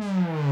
Hmm.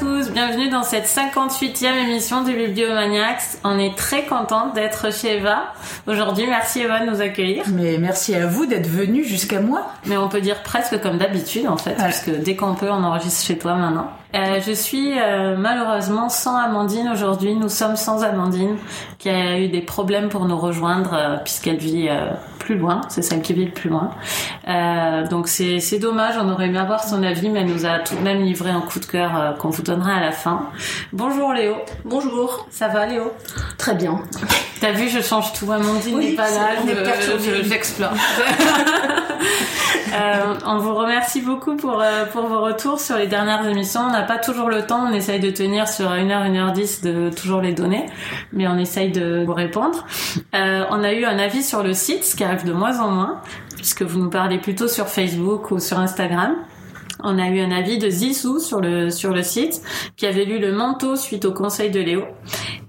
Bienvenue dans cette 58e émission du Bibliomaniacs. On est très contente d'être chez Eva aujourd'hui. Merci Eva de nous accueillir. Mais merci à vous d'être venu jusqu'à moi. Mais on peut dire presque comme d'habitude en fait, parce que dès qu'on peut, on enregistre chez toi maintenant. Euh, je suis euh, malheureusement sans Amandine aujourd'hui. Nous sommes sans Amandine, qui a eu des problèmes pour nous rejoindre euh, puisqu'elle vit plus loin. C'est celle qui vit le plus loin. donc c'est dommage. On aurait aimé avoir son avis, mais elle nous a tout de même livré un coup de cœur qu'on vous donnera à la fin. Bonjour Léo. Bonjour. Ça va Léo? Très bien. T'as vu, je change tout. Amandine n'est pas là. J'explore. Euh, on vous remercie beaucoup pour, pour vos retours sur les dernières émissions. On n'a pas toujours le temps, on essaye de tenir sur 1h, 1h10 de toujours les donner, mais on essaye de vous répondre. Euh, on a eu un avis sur le site, ce qui arrive de moins en moins, puisque vous nous parlez plutôt sur Facebook ou sur Instagram. On a eu un avis de Zissou sur le, sur le site, qui avait lu le manteau suite au conseil de Léo.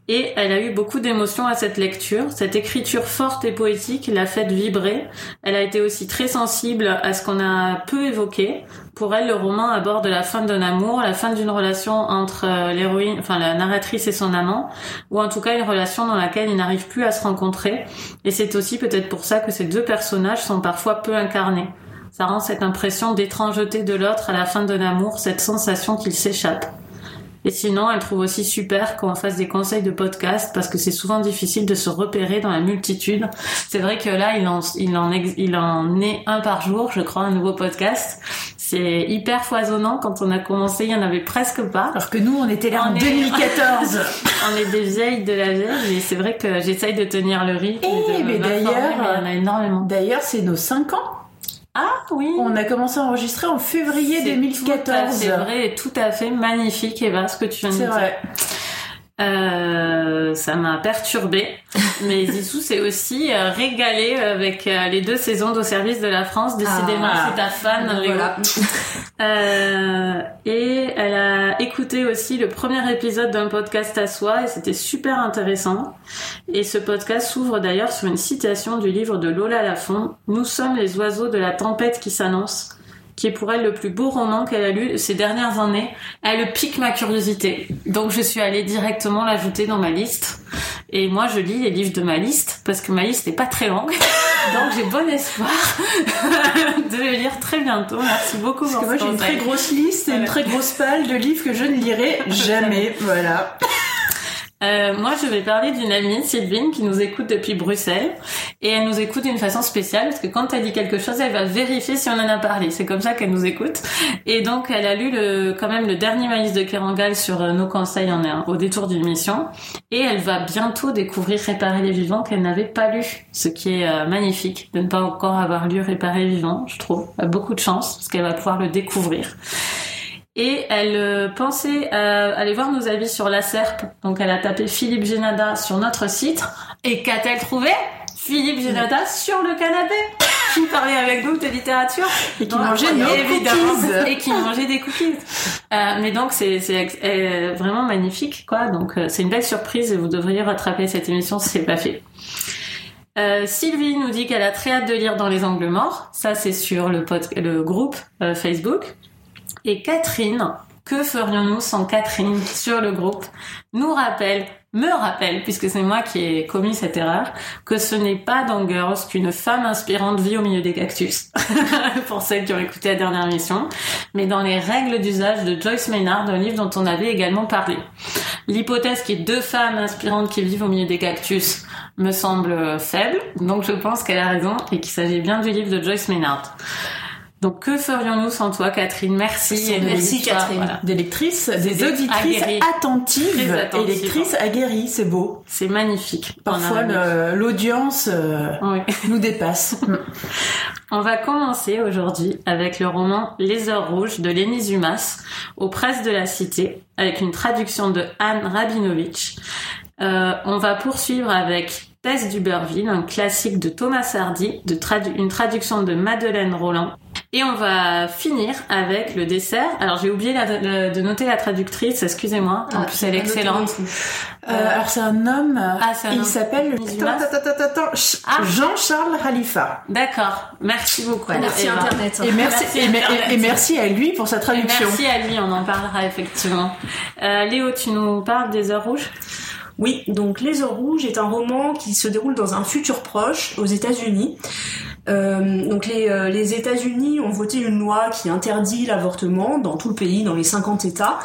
Et elle a eu beaucoup d'émotions à cette lecture. Cette écriture forte et poétique l'a fait vibrer. Elle a été aussi très sensible à ce qu'on a peu évoqué. Pour elle, le roman aborde la fin d'un amour, la fin d'une relation entre euh, l'héroïne, enfin la narratrice et son amant, ou en tout cas une relation dans laquelle ils n'arrivent plus à se rencontrer. Et c'est aussi peut-être pour ça que ces deux personnages sont parfois peu incarnés. Ça rend cette impression d'étrangeté de l'autre à la fin d'un amour, cette sensation qu'il s'échappe. Et sinon, elle trouve aussi super qu'on fasse des conseils de podcast parce que c'est souvent difficile de se repérer dans la multitude. C'est vrai que là, il en, il en, il en est un par jour, je crois, un nouveau podcast. C'est hyper foisonnant. Quand on a commencé, il y en avait presque pas. Alors que nous, on était là en 2014. on est des vieilles de la vieille et c'est vrai que j'essaye de tenir le rythme. Eh, mais d'ailleurs, il y en a énormément. D'ailleurs, c'est nos 5 ans. Ah oui. On a commencé à enregistrer en février 2014. C'est vrai et tout à fait magnifique Eva ce que tu viens de dire. C'est vrai. Euh, ça m'a perturbé, mais Zissou s'est aussi euh, régalé avec euh, les deux saisons d'au service de la France. Décidément, ah, c'est ta fan, voilà. euh, et elle a écouté aussi le premier épisode d'un podcast à soi et c'était super intéressant. Et ce podcast s'ouvre d'ailleurs sur une citation du livre de Lola Lafont. Nous sommes les oiseaux de la tempête qui s'annonce qui est pour elle le plus beau roman qu'elle a lu ces dernières années. Elle pique ma curiosité. Donc je suis allée directement l'ajouter dans ma liste. Et moi je lis les livres de ma liste parce que ma liste n'est pas très longue. Donc j'ai bon espoir de le lire très bientôt. Merci beaucoup. Parce que moi j'ai une très grosse liste et une très grosse palle de livres que je ne lirai jamais. voilà. Euh, moi, je vais parler d'une amie, Sylvine, qui nous écoute depuis Bruxelles. Et elle nous écoute d'une façon spéciale, parce que quand elle dit quelque chose, elle va vérifier si on en a parlé. C'est comme ça qu'elle nous écoute. Et donc, elle a lu le, quand même le dernier maïs de Kerangal sur euh, nos conseils en, au détour d'une mission. Et elle va bientôt découvrir Réparer les vivants qu'elle n'avait pas lu. Ce qui est euh, magnifique de ne pas encore avoir lu Réparer les vivants, je trouve. Elle a beaucoup de chance, parce qu'elle va pouvoir le découvrir et elle euh, pensait euh, aller voir nos avis sur la SERP. Donc elle a tapé Philippe Génada sur notre site. Et qu'a-t-elle trouvé? Philippe Génada sur le canapé qui parlait avec nous de littérature et qui mangeait des cookies et qui mangeait des cookies. Euh, mais donc c'est c'est vraiment magnifique quoi. Donc c'est une belle surprise et vous devriez rattraper cette émission si c'est pas fait. Sylvie nous dit qu'elle a très hâte de lire dans les angles morts. Ça, c'est sur le, le groupe Facebook. Et Catherine, que ferions-nous sans Catherine sur le groupe, nous rappelle, me rappelle, puisque c'est moi qui ai commis cette erreur, que ce n'est pas dans Girls qu'une femme inspirante vit au milieu des cactus, pour celles qui ont écouté la dernière émission, mais dans les règles d'usage de Joyce Maynard, un livre dont on avait également parlé. L'hypothèse qu'il y ait deux femmes inspirantes qui vivent au milieu des cactus me semble faible, donc je pense qu'elle a raison et qu'il s'agit bien du livre de Joyce Maynard. Donc que ferions-nous sans toi, Catherine? Merci. Et merci, Catherine. Des lectrices, des, auditrices attentives, lectrices aguerries, c'est beau. C'est magnifique. Parfois, l'audience euh, nous dépasse. On va commencer aujourd'hui avec le roman Les Heures Rouges de Lénie Zumas aux presses de la Cité, avec une traduction de Anne Rabinovitch. Euh, on va poursuivre avec Tess d'Uberville, un classique de Thomas Hardy, de une traduction de Madeleine Roland. Et on va finir avec le dessert. Alors j'ai oublié de noter la traductrice, excusez-moi. En ah, plus elle est excellente. Euh, alors c'est un homme. Ah, un il s'appelle ah. Jean-Charles Khalifa. D'accord. Merci beaucoup. Merci Internet. Et merci, et, merci à lui pour sa traduction. merci à lui, on en parlera effectivement. Euh, Léo, tu nous parles des heures rouges? Oui, donc Les Heures Rouges est un roman qui se déroule dans un futur proche aux États-Unis. Euh, donc les, euh, les États-Unis ont voté une loi qui interdit l'avortement dans tout le pays, dans les 50 États.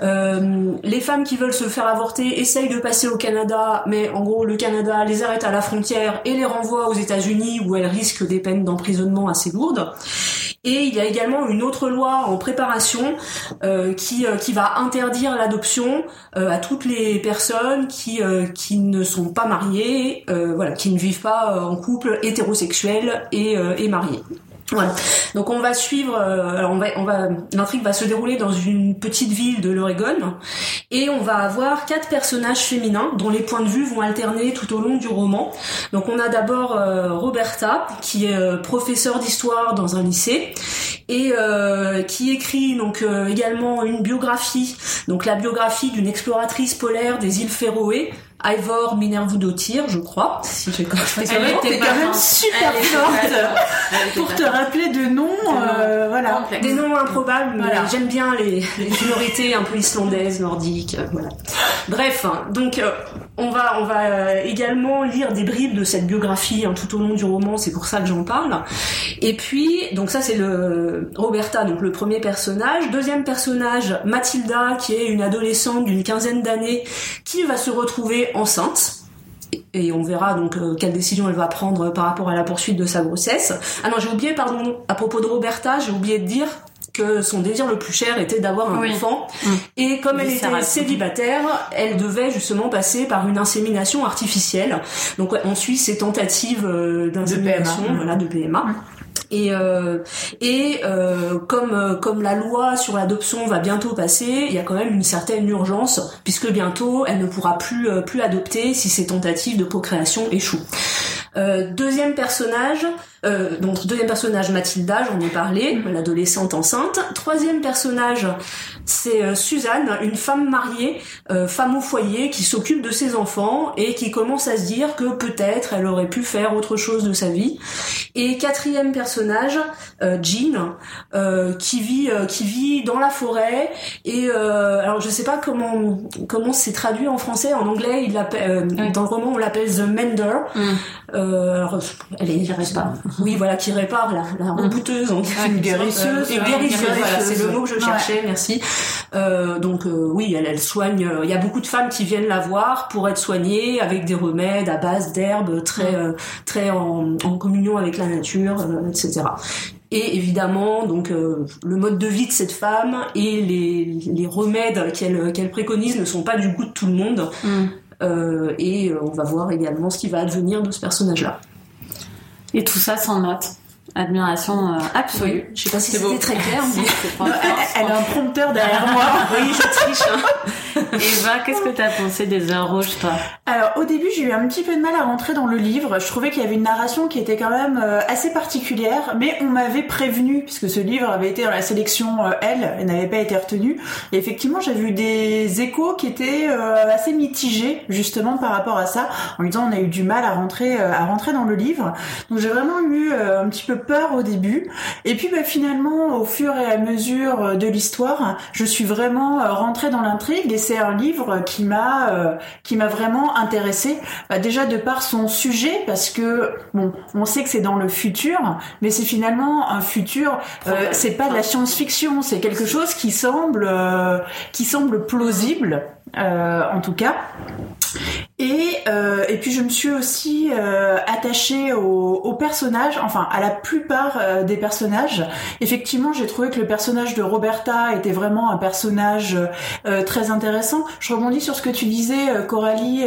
Euh, les femmes qui veulent se faire avorter essayent de passer au Canada, mais en gros le Canada les arrête à la frontière et les renvoie aux États-Unis où elles risquent des peines d'emprisonnement assez lourdes. Et il y a également une autre loi en préparation euh, qui, euh, qui va interdire l'adoption euh, à toutes les personnes qui, qui ne sont pas mariées, voilà, qui ne vivent pas en couple hétérosexuel et, et mariés. Voilà. Donc on va suivre, euh, alors on va, on va, l'intrigue va se dérouler dans une petite ville de l'Oregon et on va avoir quatre personnages féminins dont les points de vue vont alterner tout au long du roman. Donc on a d'abord euh, Roberta qui est euh, professeure d'histoire dans un lycée et qui écrit donc également une biographie, donc la biographie d'une exploratrice polaire des îles Féroé Ivor Minervoudottir, je crois. Si j'ai quand même super forte pour te rappeler de noms, euh, voilà. Des noms improbables, mais j'aime bien les, minorités un peu islandaises, nordiques, euh, voilà. Bref, hein, donc euh, on va va également lire des bribes de cette biographie hein, tout au long du roman, c'est pour ça que j'en parle. Et puis donc ça c'est le Roberta, donc le premier personnage. Deuxième personnage, Mathilda, qui est une adolescente d'une quinzaine d'années, qui va se retrouver enceinte et on verra donc euh, quelle décision elle va prendre par rapport à la poursuite de sa grossesse. Ah non, j'ai oublié, pardon, à propos de Roberta, j'ai oublié de dire que son désir le plus cher était d'avoir un enfant. Mm. Et comme elle était célibataire, elle devait justement passer par une insémination artificielle. Donc on suit ses tentatives euh, d'insémination, voilà, de PMA. Mm. Et, euh, et euh, comme, euh, comme la loi sur l'adoption va bientôt passer, il y a quand même une certaine urgence, puisque bientôt elle ne pourra plus, euh, plus adopter si ses tentatives de procréation échouent. Euh, deuxième personnage, euh, donc deuxième personnage Mathilda, j'en ai parlé, mm. l'adolescente enceinte. Troisième personnage, c'est euh, Suzanne, une femme mariée, euh, femme au foyer, qui s'occupe de ses enfants et qui commence à se dire que peut-être elle aurait pu faire autre chose de sa vie. Et quatrième personnage, Jean, qui vit qui vit dans la forêt et alors je sais pas comment comment c'est traduit en français, en anglais il l'appelle dans le roman on l'appelle the mender. Mm. Alors, elle est, pas. Oui, voilà, qui répare la, la rebouteuse, mm. une guérisseuse. Une guérisseuse, voilà, c'est le mot que je cherchais, merci. Euh, donc euh, oui, elle, elle soigne. Euh, il y a beaucoup de femmes qui viennent la voir pour être soignées avec des remèdes à base d'herbes, très mm. très en, en, communion avec la nature, etc. Et évidemment, donc le mode de vie de cette femme et les, les remèdes qu'elle qu'elle préconise ne sont pas du goût de tout le monde. Mm. Euh, et on va voir également ce qui va advenir de ce personnage-là. Et tout ça sans note. Admiration euh, absolue. Je sais pas si c'était très clair. Mais... elle, a un prompteur derrière moi. oui, je triche. Hein. Eva, qu'est-ce que t'as pensé des heures rouges, toi? Alors, au début, j'ai eu un petit peu de mal à rentrer dans le livre. Je trouvais qu'il y avait une narration qui était quand même euh, assez particulière, mais on m'avait prévenu, puisque ce livre avait été dans la sélection euh, L et n'avait pas été retenu. Et effectivement, j'ai vu des échos qui étaient assez mitigés, justement, par rapport à ça, en me disant on a eu du mal à rentrer, à rentrer dans le livre. Donc, j'ai vraiment eu un petit peu peur au début. Et puis bah, finalement, au fur et à mesure euh, de l'histoire, je suis vraiment euh, rentrée dans l'intrigue et c'est un livre qui m'a euh, qui m'a vraiment intéressée. Bah, déjà de par son sujet, parce que bon, on sait que c'est dans le futur, mais c'est finalement un futur. c'est pas de la science-fiction, c'est quelque chose qui semble qui semble plausible en tout cas. Et, euh, et puis je me suis aussi euh, attachée aux au personnages, enfin à la plupart euh, des personnages. Effectivement, j'ai trouvé que le personnage de Roberta était vraiment un personnage très intéressant. Je rebondis sur ce que tu disais, Coralie,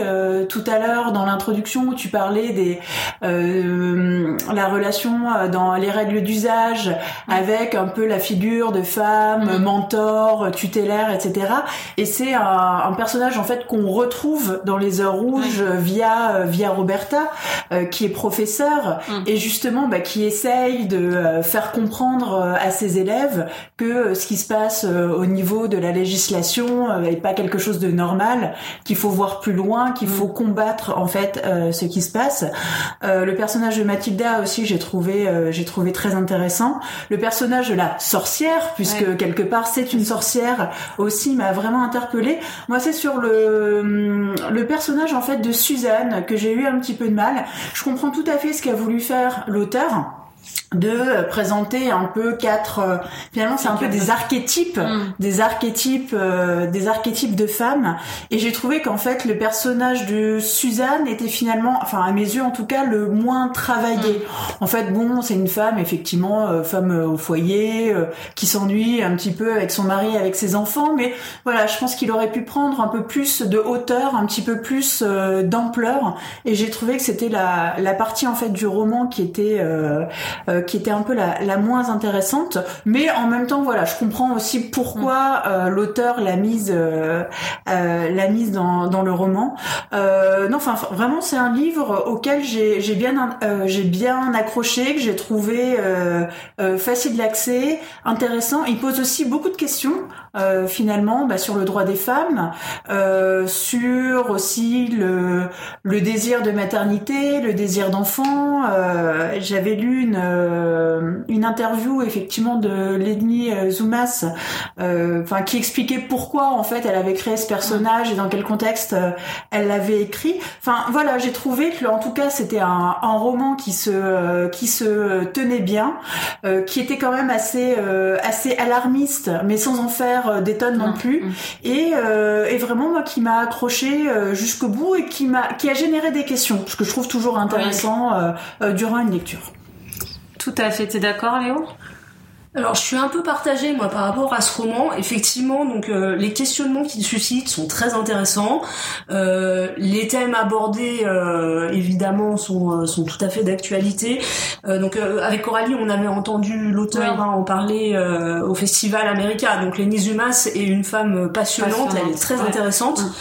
tout à l'heure dans l'introduction où tu parlais des la relation dans les règles d'usage avec un peu la figure de femme, mm. mentor, tutélaire, etc. Et c'est un personnage en fait qu'on retrouve dans les heures rouge via via Roberta, qui est professeur mm. et justement bah, qui essaye de faire comprendre à ses élèves que ce qui se passe au niveau de la législation n'est pas quelque chose de normal, qu'il faut voir plus loin, qu'il mm. faut combattre en fait ce qui se passe. le personnage de Mathilda aussi, j'ai trouvé j'ai trouvé très intéressant. Le personnage de la sorcière, puisque quelque part c'est une sorcière aussi, m'a vraiment interpellée. Moi, c'est sur le le personnage en fait de Suzanne que j'ai eu un petit peu de mal. Je comprends tout à fait ce qu'a voulu faire l'auteur de présenter un peu quatre euh, finalement c'est un peu des archétypes mm. des archétypes euh, des archétypes de femmes et j'ai trouvé qu'en fait le personnage de Suzanne était finalement enfin à mes yeux en tout cas le moins travaillé mm. en fait bon c'est une femme effectivement euh, femme au foyer qui s'ennuie un petit peu avec son mari avec ses enfants mais voilà je pense qu'il aurait pu prendre un peu plus de hauteur un petit peu plus d'ampleur et j'ai trouvé que c'était la, la partie en fait du roman qui était qui était un peu la, la, moins intéressante. Mais en même temps, voilà, je comprends aussi pourquoi mm. euh, l'auteur l'a mise, euh, euh, l'a mise dans, dans le roman. Euh, non, enfin, vraiment, c'est un livre auquel j'ai, j'ai bien, euh, j'ai bien accroché, que j'ai trouvé facile d'accès, intéressant. Il pose aussi beaucoup de questions. Finalement bah, sur le droit des femmes, euh, sur aussi le, le désir de maternité, le désir d'enfant. Euh, J'avais lu une, euh, une interview effectivement de Ledni euh, Zoumas, euh, enfin qui expliquait pourquoi en fait elle avait créé ce personnage et dans quel contexte elle l'avait écrit. Enfin voilà, j'ai trouvé que en tout cas c'était un, un, roman qui se qui se tenait bien, qui était quand même assez assez alarmiste, mais sans en faire des tonnes non plus, et, et vraiment moi qui m'a accroché jusqu'au bout et qui m'a qui a généré des questions, ce que je trouve toujours intéressant durant une lecture. Tout à fait. T'es d'accord, Léo? Alors je suis un peu partagée moi par rapport à ce roman. Effectivement, donc euh, les questionnements qu'il suscite sont très intéressants. Euh, les thèmes abordés euh, évidemment sont sont tout à fait d'actualité. donc avec Coralie, on avait entendu l'auteur hein, en parler au festival America. Donc Lenny Zumas est une femme passionnante, elle est très intéressante. Mm.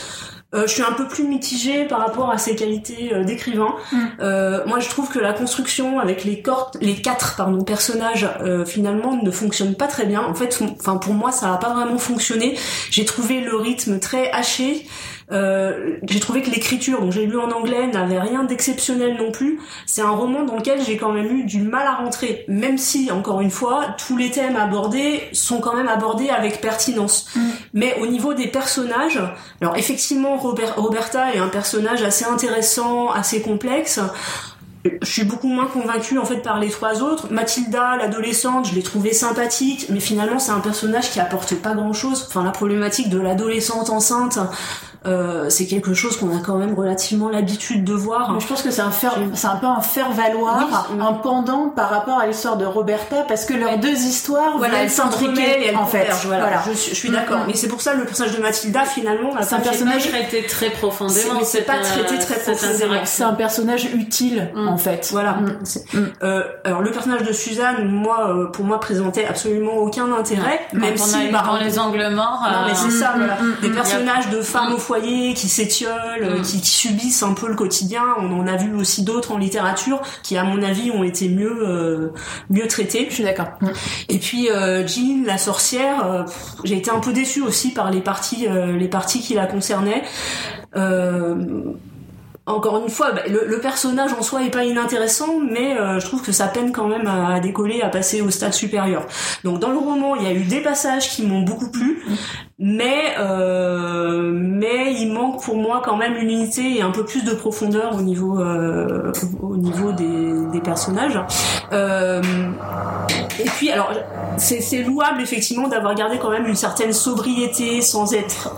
Euh, je suis un peu plus mitigée par rapport à ses qualités euh, d'écrivain. Mm. Euh, moi, je trouve que la construction avec les, les quatre pardon, personnages finalement ne fonctionne pas très bien. En fait, enfin pour moi, ça n'a pas vraiment fonctionné. J'ai trouvé le rythme très haché. Euh, j'ai trouvé que l'écriture, dont j'ai lu en anglais, n'avait rien d'exceptionnel non plus. C'est un roman dans lequel j'ai quand même eu du mal à rentrer, même si, encore une fois, tous les thèmes abordés sont quand même abordés avec pertinence. Mm. Mais au niveau des personnages, alors effectivement, Robert, Roberta est un personnage assez intéressant, assez complexe je suis beaucoup moins convaincue en fait par les trois autres. Mathilda, l'adolescente, je l'ai trouvée sympathique, mais finalement c'est un personnage qui apporte pas grand chose. Enfin la problématique de l'adolescente enceinte, euh, c'est quelque chose qu'on a quand même relativement l'habitude de voir. Mais je pense que c'est un faire, c'est un peu un faire valoir, un pendant par rapport à l'histoire de Roberta, parce que leurs deux histoires voilà, elles s'intriquent en fait. Voilà, Je, suis d'accord. Mais c'est pour ça le personnage de Mathilda finalement, c'est un personnage traité très profondément. Mais c'est pas traité très profondément. C'est un personnage utile mm. en fait. Voilà. Mm. Euh, alors le personnage de Suzanne, moi, euh, pour moi, présentait absolument aucun intérêt, même si dans les angles morts. Non mais c'est ça. Voilà. Des personnages de femmes au foyer qui s'étiolent, mm. qui, subissent un peu le quotidien. On en a vu aussi d'autres en littérature qui, à mon avis, ont été mieux euh, mieux traités. Je suis d'accord. Mm. Et puis euh, Jean, la sorcière, euh, j'ai été un peu déçue aussi par les parties les parties qui la concernaient. Euh, encore une fois, bah, le, personnage en soi est pas inintéressant, mais euh, je trouve que ça peine quand même à, décoller, à passer au stade supérieur. Donc dans le roman, il y a eu des passages qui m'ont beaucoup plu, mais euh, mais il manque pour moi quand même une unité et un peu plus de profondeur au niveau euh, au niveau des, des personnages. Euh, et puis alors c'est louable effectivement d'avoir gardé quand même une certaine sobriété sans être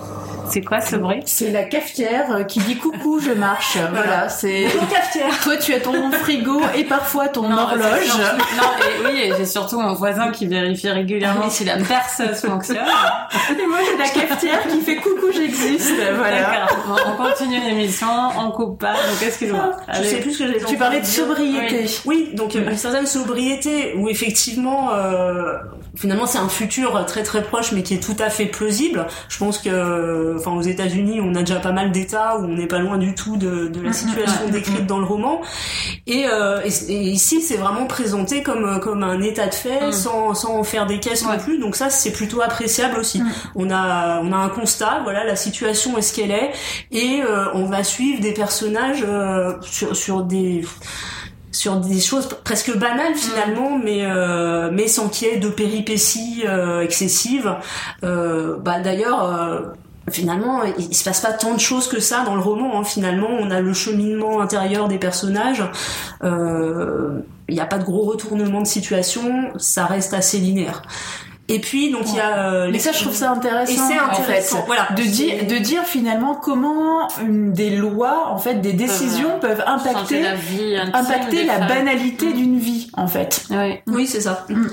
c'est quoi ce bruit? C'est la cafetière qui dit coucou, je marche. Voilà, c'est. cafetière. Toi, tu as ton frigo et parfois ton horloge. Non, et oui, et j'ai surtout mon voisin qui vérifie régulièrement si la perceuse fonctionne. Et moi, j'ai la cafetière qui fait coucou, j'existe. Voilà. on continue l'émission, on coupe pas. Donc, excuse-moi. Je sais plus ce que j'ai Tu parlais de sobriété. Oui, donc euh, une certaine sobriété où effectivement, euh, finalement, c'est un futur très très proche, mais qui est tout à fait plausible. Je pense que enfin aux États-Unis, on a déjà pas mal d'États où on n'est pas loin du tout de, de la situation décrite dans le roman. Et, euh, et, ici, c'est vraiment présenté comme comme un état de fait, sans sans en faire des caisses non plus. Donc ça, c'est plutôt appréciable aussi. On a on a un constat, voilà, la situation est ce qu'elle est, et on va suivre des personnages sur sur des sur des choses presque banales finalement, mm. mais euh, mais sans qu'il y ait de péripéties euh, excessives. Euh, bah d'ailleurs. Finalement, il, se passe pas tant de choses que ça dans le roman. Hein. Finalement, on a le cheminement intérieur des personnages. Il n'y a pas de gros retournement de situation. Ça reste assez linéaire. Et puis donc il y a euh, mais ça je trouve ça intéressant, et c'est intéressant voilà de dire de dire finalement comment une, des lois en fait des décisions peuvent, impacter la vie impacter la banalité d'une vie en fait oui, oui c'est ça mm.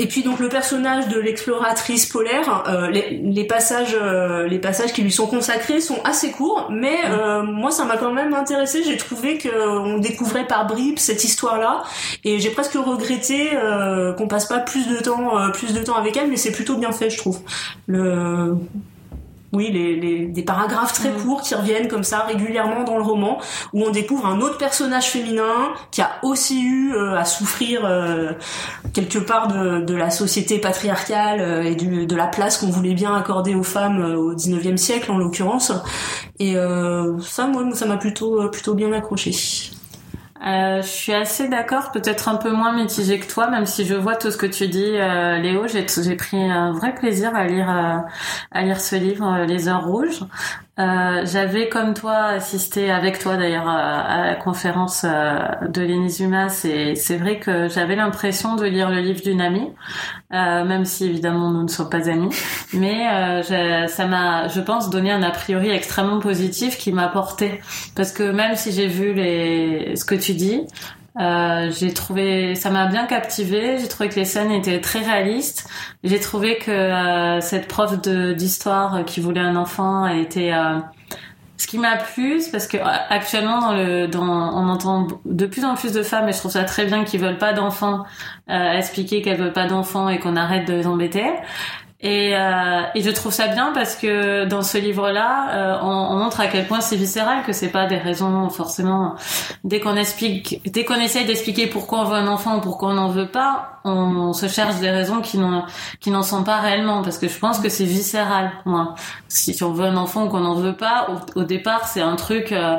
Et puis donc le personnage de l'exploratrice polaire, euh, les, passages, euh, les passages qui lui sont consacrés sont assez courts, mais mm. euh, moi ça m'a quand même intéressé. J'ai trouvé qu'on découvrait par bribes cette histoire-là, et j'ai presque regretté qu'on passe pas plus de temps, plus de temps avec elle, mais c'est plutôt bien fait, je trouve. Le oui, les, les, des paragraphes très mm. courts qui reviennent comme ça régulièrement dans le roman, où on découvre un autre personnage féminin qui a aussi eu euh, à souffrir euh, quelque part de, de, la société patriarcale euh, et du, de la place qu'on voulait bien accorder aux femmes au 19e siècle en l'occurrence. Et ça, moi, ça m'a plutôt plutôt bien accroché. Euh, je suis assez d'accord, peut-être un peu moins mitigée que toi, même si je vois tout ce que tu dis, euh, Léo. J'ai pris un vrai plaisir à lire euh, à lire ce livre, Les Heures Rouges. Euh, j'avais comme toi assisté avec toi d'ailleurs à, la conférence euh, de l'Enizuma. C'est c'est vrai que j'avais l'impression de lire le livre d'une amie, euh, même si évidemment nous ne sommes pas amis. Mais ça m'a, je pense, donné un a priori extrêmement positif qui m'a porté parce que même si j'ai vu les ce que tu dis, euh, j'ai trouvé, ça m'a bien captivé. J'ai trouvé que les scènes étaient très réalistes. J'ai trouvé que euh, cette prof de d'histoire qui voulait un enfant été euh, ce qui m'a plu, c'est parce que actuellement dans le, dans, on entend de plus en plus de femmes et je trouve ça très bien qu'ils veulent pas d'enfants, expliquer qu'elles veulent pas d'enfants et qu'on arrête de les embêter. Et, euh, et, je trouve ça bien parce que dans ce livre-là, euh, on, on, montre à quel point c'est viscéral, que c'est pas des raisons forcément. Dès qu'on explique, dès qu'on essaye d'expliquer pourquoi on veut un enfant ou pourquoi on n'en veut pas, on, se cherche des raisons qui n'en qui n'en sont pas réellement. Parce que je pense que c'est viscéral. Moi, si on veut un enfant ou qu'on n'en veut pas, au, départ c'est un truc. Euh,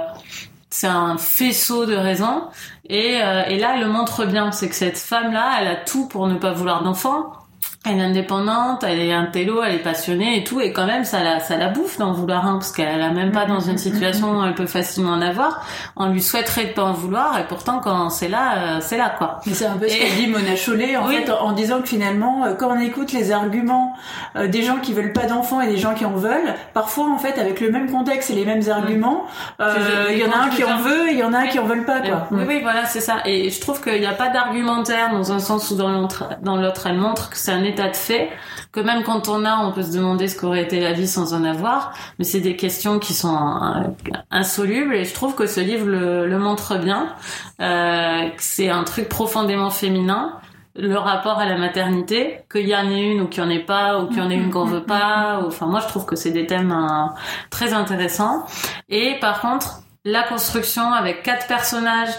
c'est un faisceau de raisons et, euh, et là elle le montre bien c'est que cette femme là elle a tout pour ne pas vouloir d'enfant elle est indépendante, elle est un télo, elle est passionnée et tout, et quand même ça la, ça la bouffe d'en vouloir un, parce qu'elle a même pas dans une situation où elle peut facilement en avoir. On lui souhaiterait de pas en vouloir, et pourtant quand c'est là, euh, c'est là quoi. Mais c'est un peu ce qu'a dit Mona Chollet en fait, en disant que finalement, euh, quand on écoute les arguments euh, des gens qui veulent pas d'enfants et des gens qui en veulent, parfois en fait avec le même contexte et les mêmes arguments, il y en a un qui en veut et il y en a un qui en veulent pas quoi. Oui, oui, voilà, c'est ça. Et je trouve qu'il n'y a pas d'argumentaire dans un sens ou dans l'autre, dans l'autre, elle montre que c'est un état de fait, que même quand on a, on peut se demander ce qu'aurait été la vie sans en avoir, mais c'est des questions qui sont euh, insolubles et je trouve que ce livre le, montre bien. Euh, c'est un truc profondément féminin le rapport à la maternité, qu'il y en ait une ou qu'il n'y en ait pas, ou qu'il y en ait une qu'on veut pas. Enfin, moi, je trouve que c'est des thèmes euh, très intéressants. Et par contre, la construction avec quatre personnages,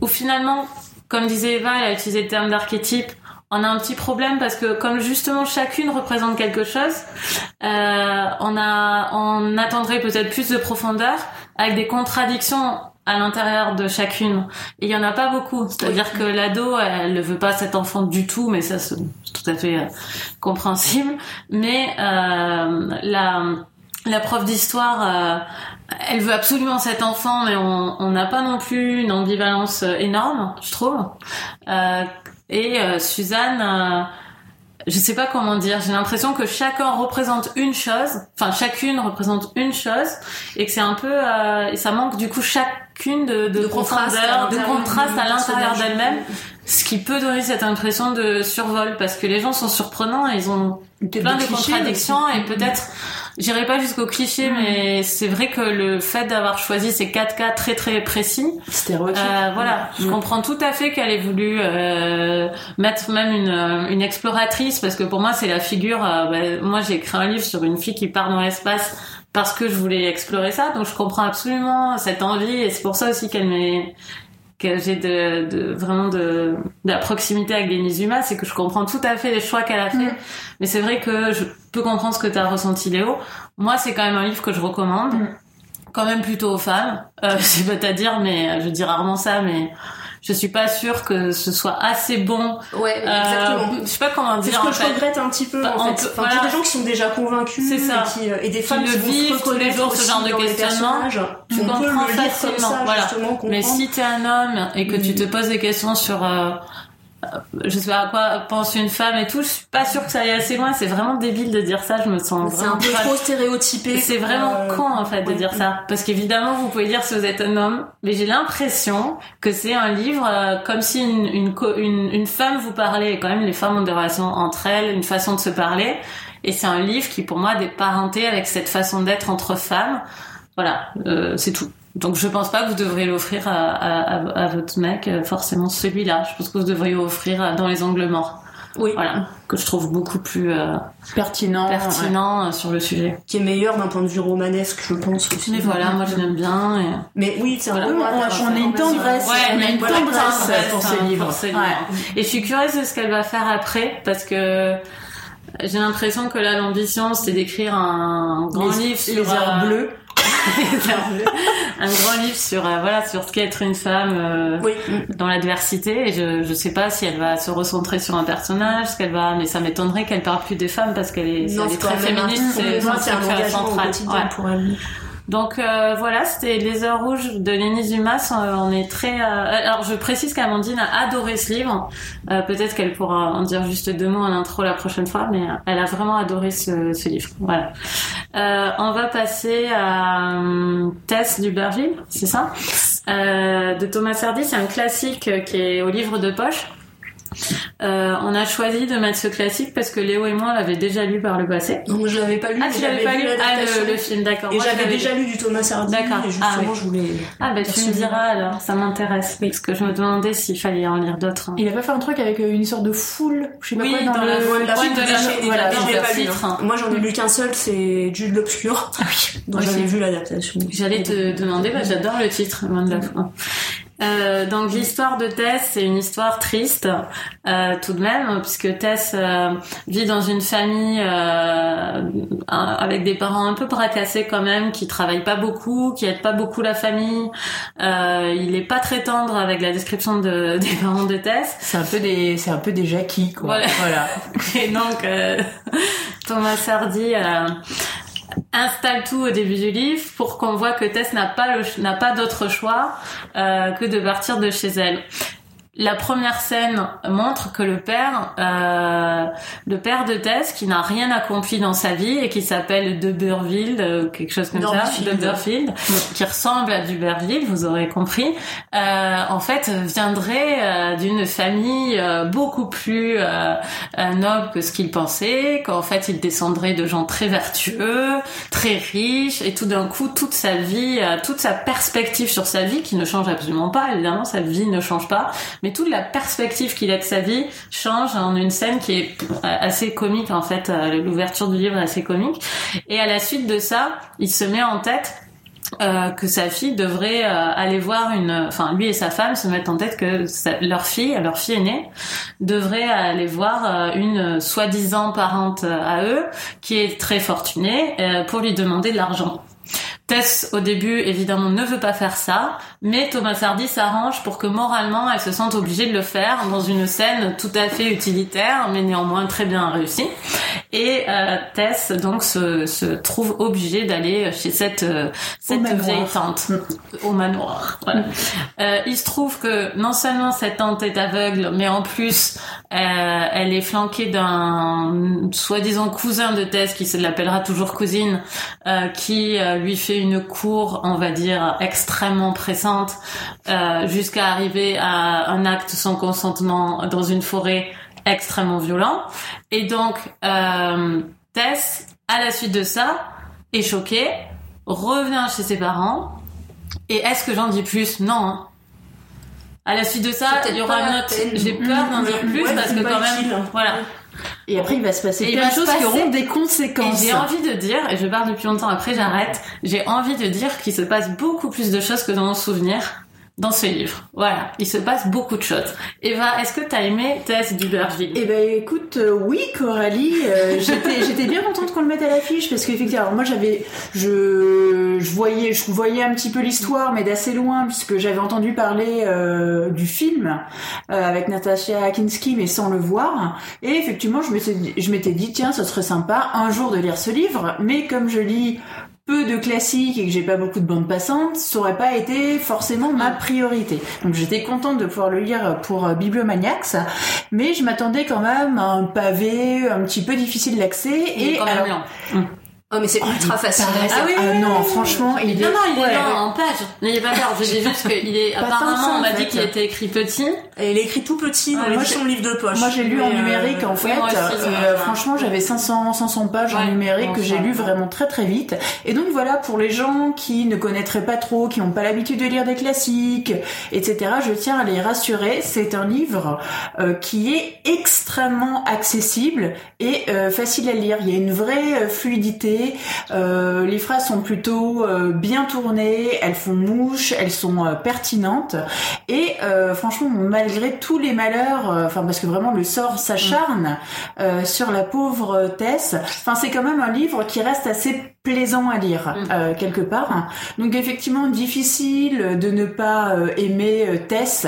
où finalement, comme disait Eva, elle a utilisé le terme d'archétype, on a un petit problème parce que comme justement chacune représente quelque chose, euh, on a, on attendrait peut-être plus de profondeur avec des contradictions à l'intérieur de chacune. Et il y en a pas beaucoup. C'est-à-dire que l'ado, elle ne veut pas cet enfant du tout, mais ça c'est tout à fait euh, compréhensible. Mais euh, la la prof d'histoire, euh, elle veut absolument cet enfant, mais on n'a pas non plus une ambivalence énorme, je trouve. Euh, et euh, Suzanne, euh, je sais pas comment dire, j'ai l'impression que chacun représente une chose, enfin chacune représente une chose, et que c'est un peu, euh, et ça manque du coup chacune de, de, de contraste, de contraste à l'intérieur d'elle-même, ce qui peut donner cette impression de survol, parce que les gens sont surprenants, ils ont plein de contradictions, et peut-être J'irai pas jusqu'au cliché, mais c'est vrai que le fait d'avoir choisi ces quatre cas très très précis, Stéréotype. euh, voilà, je Mm. comprends tout à fait qu'elle ait voulu euh, mettre même une, euh, une exploratrice, parce que pour moi c'est la figure. euh, bah, moi j'ai écrit un livre sur une fille qui part dans l'espace parce que je voulais explorer ça, donc je comprends absolument cette envie, et c'est pour ça aussi qu'elle m'est que j'ai de, de vraiment de, de la proximité avec Denise Dumas, c'est que je comprends tout à fait les choix qu'elle a fait. Mm. Mais c'est vrai que je peux comprendre ce que tu as ressenti, Léo. Moi, c'est quand même un livre que je recommande, Mm. quand même plutôt aux femmes. Euh, c'est pas à dire, mais euh, je dis rarement ça, mais je suis pas sûre que ce soit assez bon. Ouais, Euh, exactement. je sais pas comment C'est dire. ce que en je fait. regrette un petit peu Bah, en fait. Enfin, voilà. Des gens qui sont déjà convaincus C'est ça. Et, qui, euh, et des femmes qui vont vivent tous les jours, ce genre de questionnement, tu comprends facilement, voilà. Mais si t'es un homme et que tu Mm. te poses des questions sur, euh, euh, je sais pas à quoi pense une femme et tout, je suis pas sûre que ça aille assez loin. C'est vraiment débile de dire ça. Je me sens c'est un peu pas- trop stéréotypé. C'est vraiment Euh, con en fait de ouais. dire ça, parce qu'évidemment vous pouvez dire si vous êtes un homme, mais j'ai l'impression que c'est un livre euh, comme si une, une, co- une, une femme vous parlait. Et quand même, les femmes ont des relations entre elles, une façon de se parler, et c'est un livre qui pour moi a des parentés avec cette façon d'être entre femmes. Voilà, euh, c'est tout. Donc je pense pas que vous devriez l'offrir à, à, à- à votre mec euh, forcément celui-là. Je pense que vous devriez offrir euh, dans les angles morts. Oui. Voilà, que je trouve beaucoup plus euh, Pertinent. ouais. pertinent euh, sur le sujet. Qui est meilleur d'un point de vue romanesque, je pense aussi. Mais voilà, moi je l'aime bien. Et... Mais oui, c'est un Voilà. on, a une tendresse. Ouais, on a une tendresse pour hein, ce livre. pour ce Ouais. livre. Et je suis curieuse de ce qu'elle va faire après, parce que j'ai l'impression que là, l'ambition, c'était d'écrire un grand Les- livre sur les heures euh, bleues. un grand livre sur euh, voilà sur ce qu'est être une femme euh, Oui. dans l'adversité. Et je je sais pas si elle va se recentrer sur un personnage, ce qu'elle va, mais ça m'étonnerait qu'elle parle plus des femmes parce qu'elle est, Non, elle est c'est très un- féministe. C'est un au central. quotidien Ouais. pour elle. Donc euh, voilà, c'était Les Heures Rouges de Lénie Dumas. Euh, on est très. euh, Alors je précise qu'Amandine a adoré ce livre. Euh, Peut-être qu'elle pourra en dire juste deux mots en intro la prochaine fois, mais euh, elle a vraiment adoré ce, ce livre. Voilà. Euh, on va passer à euh, Tess d'Uberville, c'est ça? Euh, De Thomas Sardy. C'est un classique euh, qui est au livre de poche. Euh, on a choisi de mettre ce classique parce que Léo et moi l'avaient déjà lu par le passé. Moi, je l'avais pas lu. Ah, tu l'avais pas lu? Ah, le, le film, d'accord. Et j'avais déjà lu du Thomas Hardy. D'accord. Et justement, Ah, oui. je voulais. Ah bah tu me diras alors, ça m'intéresse. Parce que je me demandais s'il fallait en lire d'autres. hein. Il a pas fait un truc avec euh, une sorte de foule, je sais pas Oui, quoi, dans, le... La suite de de la- la voilà, je dans l'ai le pas lu. hein. Moi, j'en ai lu qu'un seul, c'est Jude l'Obscur. Donc, Ok. j'avais vu l'adaptation. J'allais te demander, bah, j'adore le titre, loin de la. Euh, donc l'histoire de Tess, c'est une histoire triste euh, tout de même, puisque Tess euh, vit dans une famille euh, avec des parents un peu bracassés quand même, qui travaillent pas beaucoup, qui aident pas beaucoup la famille. Euh, il est pas très tendre avec la description de, des parents de Tess. C'est un peu des, c'est un peu des Jackie, quoi. Voilà. voilà. Et donc, euh, Thomas Hardy euh, installe tout au début du livre pour qu'on voit que Tess n'a pas d'autre choix euh, que de partir de chez elle. La première scène montre que le père, euh, le père de Tess, qui n'a rien accompli dans sa vie et qui s'appelle Duberville, euh, quelque chose comme ça, qui ressemble à Duberville, vous aurez compris, euh, en fait viendrait euh, d'une famille euh, beaucoup plus euh, noble que ce qu'il pensait, qu'en fait il descendrait de gens très vertueux, très riches, et tout d'un coup toute sa vie, toute sa perspective sur sa vie, qui ne change absolument pas, évidemment sa vie ne change pas, mais toute la perspective qu'il a de sa vie change en une scène qui est euh, assez comique en fait, euh, l'ouverture du livre est assez comique, et à la suite de ça, il se met en tête euh, que sa fille devrait aller voir une, enfin lui et sa femme se mettent en tête que leur fille, leur fille aînée, devrait aller voir une soi-disant parente à eux qui est très fortunée pour lui demander de l'argent. Tess, au début, évidemment, ne veut pas faire ça, mais Thomas Hardy s'arrange pour que moralement, elle se sente obligée de le faire dans une scène tout à fait utilitaire, mais néanmoins très bien réussie. Et euh, Tess, donc, se, se trouve obligée d'aller chez cette, euh, cette vieille tante, au manoir. Voilà. Euh, il se trouve que non seulement cette tante est aveugle, mais en plus, euh, elle est flanquée d'un soi-disant cousin de Tess, qui se l'appellera toujours cousine, euh, qui lui fait une cour, on va dire, extrêmement pressante, euh, jusqu'à arriver à un acte sans consentement dans une forêt extrêmement violent. Et donc, euh, Tess, à la suite de ça, est choqué, revient chez ses parents. Et est-ce que j'en dis plus? Non. Hein. À la suite de ça, il y aura une autre. J'ai peur d'en dire plus parce que quand même, voilà. Et après, il va se passer plein de choses qui auront des conséquences. J'ai envie de dire, et je parle depuis longtemps, après j'arrête, j'ai envie de dire qu'il se passe beaucoup plus de choses que dans mon souvenir dans ce livre. Voilà, il se passe beaucoup de choses. Eva, est-ce que t'as aimé Tess d'Uberville Eh ben écoute, euh, oui Coralie, euh, j'étais j'étais bien contente qu'on le mette à l'affiche parce qu'effectivement, moi j'avais je, je voyais je voyais un petit peu l'histoire mais d'assez loin puisque j'avais entendu parler euh, du film avec Natasha Kinski mais sans le voir et effectivement je m'étais je m'étais dit tiens, ça serait sympa un jour de lire ce livre, mais comme je lis peu de classiques et que j'ai pas beaucoup de bandes passantes, ça aurait pas été forcément ma priorité. Donc j'étais contente de pouvoir le lire pour euh, Bibliomaniacs, mais je m'attendais quand même à un pavé un petit peu difficile d'accès et alors, Oh mais c'est oh, ultra facile. Ah oui, euh, non, franchement, il est Non non, il est là en page. N'ayez pas peur, je dis juste qu'il est apparemment on m'a dit qu'il était écrit petit. Et il est écrit tout petit dans l'édition livre de poche. Moi j'ai lu en numérique en fait. Euh, franchement, j'avais 500 500 pages en numérique que j'ai lu vraiment très très vite. Et donc voilà pour les gens qui ne connaîtraient pas trop, qui n'ont pas l'habitude de lire des classiques, etc. Je tiens à les rassurer, c'est un livre euh, qui est extrêmement accessible et facile à lire. Il y a une vraie fluidité euh, les phrases sont plutôt euh, bien tournées, elles font mouche, elles sont euh, pertinentes. Et franchement, malgré tous les malheurs, enfin parce que vraiment le sort s'acharne sur la pauvre Tess. Enfin, c'est quand même un livre qui reste assez plaisant à lire mm. quelque part. Donc effectivement difficile de ne pas aimer Tess,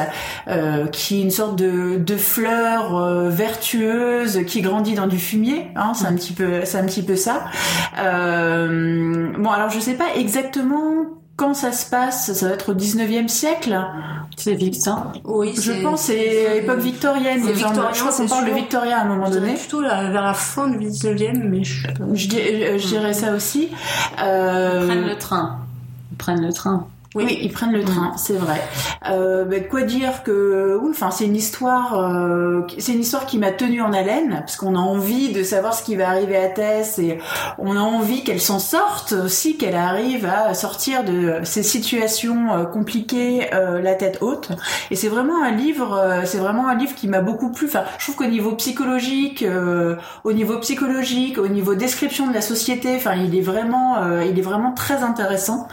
qui est une sorte de, de fleur vertueuse qui grandit dans du fumier. Hein, c'est un petit peu, c'est un petit peu ça. Euh, bon, alors je sais pas exactement quand ça se passe, ça va être au 19e siècle. C'est Victor. Oui, je pense c'est époque victorienne. Je crois qu'on parle de Victoria à un moment donné. Plutôt vers la fin du 19e, mais je, je, je, dirais ça aussi. Euh... Ils prennent le train. Ils prennent le train. Oui, ils prennent le train, c'est vrai. Euh, ben, quoi dire que, oui, enfin, c'est une histoire, euh, c'est une histoire qui m'a tenue en haleine parce qu'on a envie de savoir ce qui va arriver à Tess et on a envie qu'elle s'en sorte aussi, qu'elle arrive à sortir de ces situations euh, compliquées, euh, la tête haute. Et c'est vraiment un livre, euh, c'est vraiment un livre qui m'a beaucoup plu. Enfin, je trouve qu'au niveau psychologique, au niveau psychologique, au niveau description de la société, enfin, il est vraiment, il est vraiment très intéressant.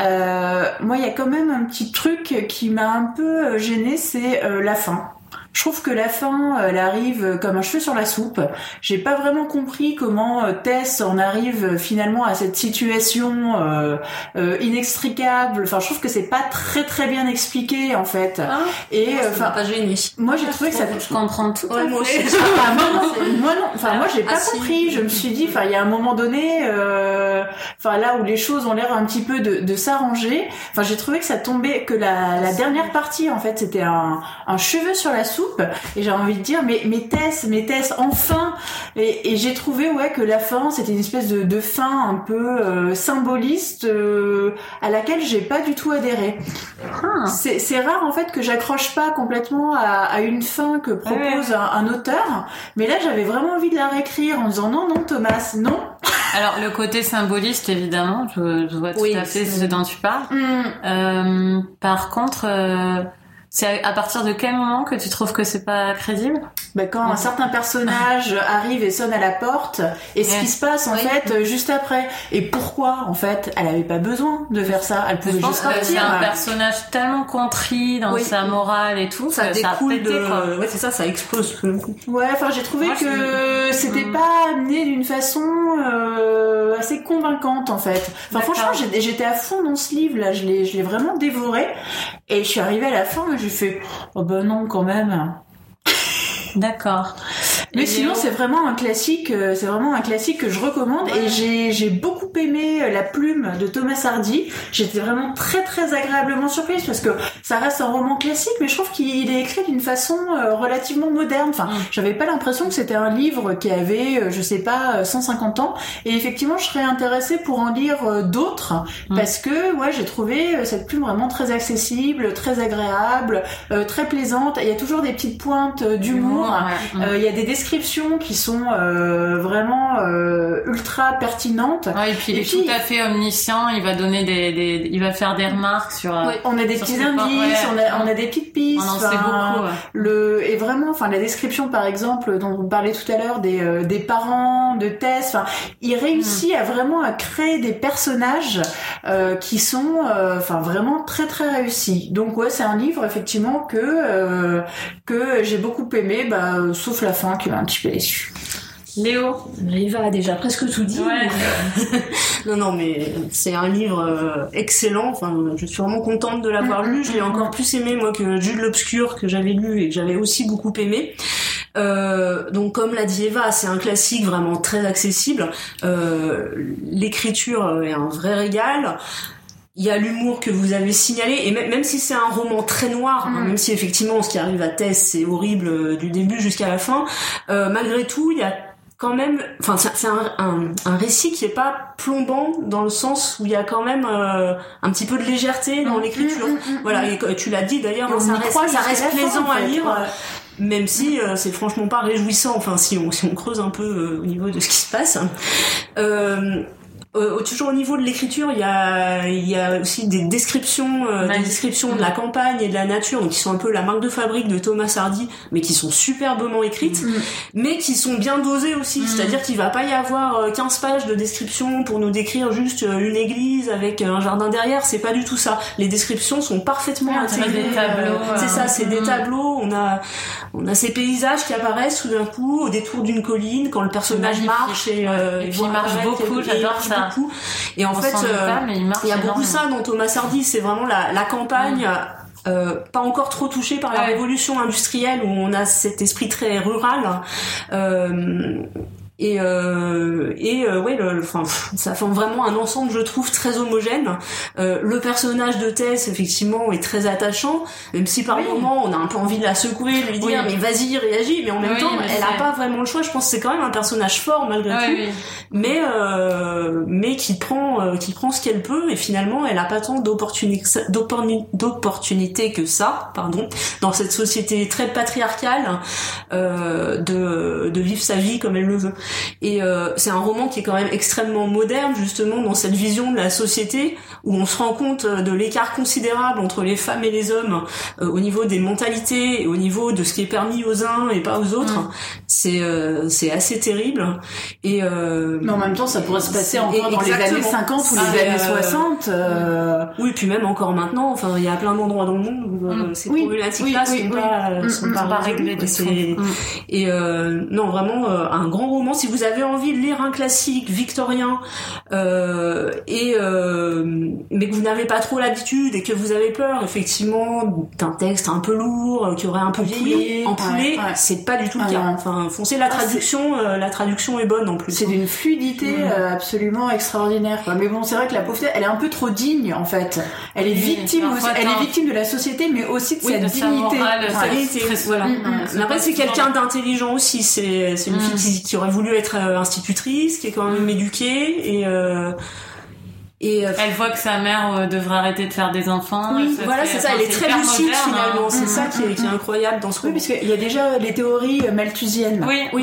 Euh, moi, il y a quand même un petit truc qui m'a un peu euh, gêné, c'est euh, la fin. Je trouve que la fin, elle arrive comme un cheveu sur la soupe. J'ai pas vraiment compris comment euh, Tess en arrive finalement à cette situation euh, euh, inextricable. Enfin, je trouve que c'est pas très très bien expliqué en fait. Ah, et enfin, pas gêné. Moi, j'ai trouvé que ça. Je comprends tout. Ouais, moi aussi. moi non. Enfin, moi, j'ai pas ah, compris. Je me suis dit, enfin, il y a un moment donné, enfin là où les choses ont l'air un petit peu de, de s'arranger. Enfin, j'ai trouvé que ça tombait, que la, la dernière partie en fait, c'était un, un cheveu sur la soupe et j'ai envie de dire mais mais Tess mais Tess enfin. Et, j'ai trouvé ouais que la fin c'était une espèce de, fin un peu euh, symboliste euh, à laquelle j'ai pas du tout adhéré. Ah. c'est rare en fait que j'accroche pas complètement à, une fin que propose un, auteur. Mais là j'avais vraiment envie de la réécrire en disant non non Thomas non. Alors le côté symboliste évidemment je, vois tout à fait ce dont tu parles. Mm. euh, par contre c'est à partir de quel moment que tu trouves que c'est pas crédible bah quand un certain personnage arrive et sonne à la porte et ce qui se passe en fait euh, juste après. Et pourquoi en fait elle avait pas besoin de faire ça? Elle pouvait juste partir c'est un personnage tellement contrit dans sa morale et tout ça découle de ouais c'est ça ça explose ouais enfin j'ai trouvé que c'était pas amené d'une façon euh, assez convaincante en fait. Enfin franchement j'étais à fond dans ce livre là. Je l'ai je l'ai vraiment dévoré. Et je suis arrivée à la fin j'ai fait oh ben non quand même D'accord. Mais sinon, c'est vraiment un classique. Euh, c'est vraiment un classique que je recommande. Et j'ai j'ai beaucoup aimé euh, la plume de Thomas Hardy. J'étais vraiment très très agréablement surprise parce que ça reste un roman classique, mais je trouve qu'il est écrit d'une façon euh, relativement moderne. Enfin, mm. j'avais pas l'impression que c'était un livre qui avait, je sais pas, 150 ans. Et effectivement, je serais intéressée pour en lire d'autres mm. parce que ouais, j'ai trouvé cette plume vraiment très accessible, très agréable, très plaisante. Il y a toujours des petites pointes d'humour. Il y a des descriptions qui sont euh, vraiment euh, ultra pertinentes. Ouais, et puis il est tout à fait omniscient. Il va donner des, des il va faire des remarques sur. On a des petits indices, on, a, on a des petites pistes. On en sait beaucoup. Le et vraiment, enfin la description par exemple dont vous parlez tout à l'heure des des parents de Tess. Enfin, il réussit mm. à vraiment à créer des personnages qui sont, enfin vraiment très très réussis. Donc ouais, c'est un livre effectivement que que j'ai beaucoup aimé, bah, sauf la fin qui m'a un petit peu déçu. Léo Riva a déjà presque tout dit. non, non, mais c'est un livre euh, excellent. Enfin, je suis vraiment contente de l'avoir lu. Je l'ai encore plus aimé moi que Jude l'obscur que j'avais lu et que j'avais aussi beaucoup aimé. Euh, donc comme l'a dit Eva, c'est un classique vraiment très accessible. Euh, L'écriture est un vrai régal il y a l'humour que vous avez signalé et même, si c'est un roman très noir, hein, mm. même si effectivement ce qui arrive à Tess c'est horrible euh, du début jusqu'à la fin, euh, malgré tout il y a quand même, enfin c'est un, un, récit qui est pas plombant dans le sens où il y a quand même euh, un petit peu de légèreté dans mm. l'écriture. Mm, voilà, et tu l'as dit d'ailleurs, ça, reste, ça reste plaisant à lire. même si c'est franchement pas réjouissant enfin si on si on creuse un peu au niveau de ce qui se passe euh, euh, toujours au niveau de l'écriture, il y a, y a aussi des descriptions, euh, des descriptions de la campagne et de la nature, donc qui sont un peu la marque de fabrique de Thomas Hardy, mais qui sont superbement écrites, mm. mais qui sont bien dosées aussi. Mm. C'est-à-dire qu'il va pas y avoir 15 euh, pages de description pour nous décrire juste euh, une église avec un jardin derrière. C'est pas du tout ça. Les descriptions sont parfaitement intégrées. C'est ça, c'est des mm. tableaux. On a, on a ces paysages qui apparaissent tout d'un coup au détour d'une colline quand le personnage marche et, il marche beaucoup. J'adore ça. Et en fait, euh, il y a beaucoup ça dans Thomas Hardy, c'est vraiment la, la campagne. Mm. Euh, pas encore trop touchée par la révolution industrielle où on a cet esprit très rural. Euh, et euh, et euh, ouais le, enfin ça forme vraiment un ensemble je trouve très homogène. Euh, le personnage de Tess effectivement est très attachant même si par moments on a un peu envie de la secouer de lui dire mais vas-y réagis. Mais en même temps elle a pas vraiment le choix. Je pense que c'est quand même un personnage fort malgré tout. mais euh, mais qui prend euh, qui prend ce qu'elle peut. Et finalement elle a pas tant d'opportunités d'opportunités que ça pardon dans cette société très patriarcale euh, de de vivre sa vie comme elle le veut et euh, c'est un roman qui est quand même extrêmement moderne, justement, dans cette vision de la société, où on se rend compte euh, de l'écart considérable entre les femmes et les hommes, euh, au niveau des mentalités, et au niveau de ce qui est permis aux uns et pas aux autres. Mm. C'est c'est assez terrible. Et Mais en même temps, ça pourrait se passer encore dans les années 50 ou les années 60. Oui, puis même encore maintenant. Enfin, il y a plein d'endroits dans le monde où mm. ces problématiques-là sont, pas, mm, sont, pas, réglées. Et non, vraiment un grand roman si vous avez envie de lire un classique victorien euh, et euh, mais que vous n'avez pas trop l'habitude et que vous avez peur effectivement d'un texte un peu lourd euh, qui aurait un peu vieilli, empoulé, c'est pas du tout le cas. Enfin, foncez la ah, traduction, la traduction est bonne en plus. C'est d'une fluidité absolument extraordinaire. Mais bon, c'est vrai que la pauvreté, elle est un peu trop digne en fait. Elle est victime, elle est victime de la société, mais aussi de sa dignité. voilà. après, c'est quelqu'un d'intelligent aussi. C'est une fille qui, qui aurait voulu être euh, institutrice, qui est quand même éduquée et euh, et euh, elle voit que sa mère euh, devrait arrêter de faire des enfants. Oui, voilà, c'est ça. Elle est très lucide hein. finalement. C'est ça qui est, qui est, incroyable dans ce Oui, parce qu'il y a déjà les théories malthusiennes. Oui, oui.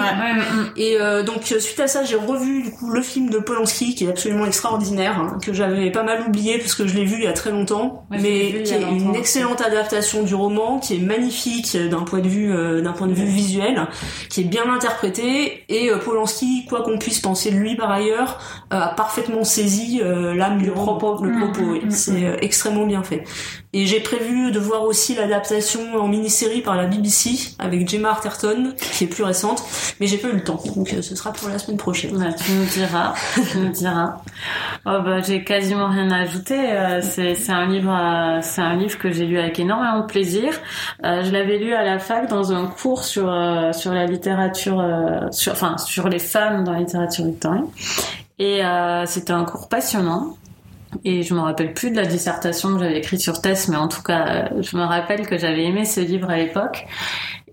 Et euh, donc suite à ça, j'ai revu du coup le film de Polanski qui est absolument extraordinaire, hein, que j'avais pas mal oublié parce que je l'ai vu il y a très longtemps, mais qui est une excellente adaptation du roman, qui est magnifique d'un point de vue d'un point de vue visuel, qui est bien interprété. Et Polanski, quoi qu'on puisse penser de lui par ailleurs, a parfaitement saisi la le propos, le propos, oui. Mm, mm, c'est mm. Euh, extrêmement bien fait. Et j'ai prévu de voir aussi l'adaptation en mini-série par la BBC avec Gemma Arterton, qui est plus récente, mais j'ai pas eu le temps, donc euh, ce sera pour la semaine prochaine. Ouais, tu nous diras, tu nous diras. Oh bah j'ai quasiment rien à ajouter. Euh, c'est c'est un livre, c'est un livre que j'ai lu avec énormément de plaisir. je l'avais lu à la fac dans un cours sur sur la littérature, sur enfin sur les femmes dans la littérature victorienne. Et euh, c'était un cours passionnant. Et je me rappelle plus de la dissertation que j'avais écrite sur Tess, mais en tout cas, je me rappelle que j'avais aimé ce livre à l'époque.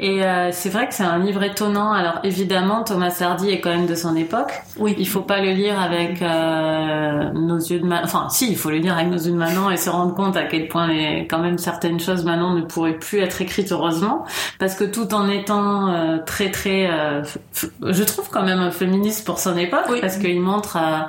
Et euh, c'est vrai que c'est un livre étonnant. Alors évidemment, Thomas Hardy est quand même de son époque. Oui. Il faut pas le lire avec euh, nos yeux de maintenant. Enfin, si, il faut le lire avec nos yeux de maintenant et se rendre compte à quel point les... quand même certaines choses maintenant ne pourraient plus être écrites heureusement, parce que tout en étant euh, très très, euh, je trouve quand même un féministe pour son époque, Oui. parce qu'il montre euh,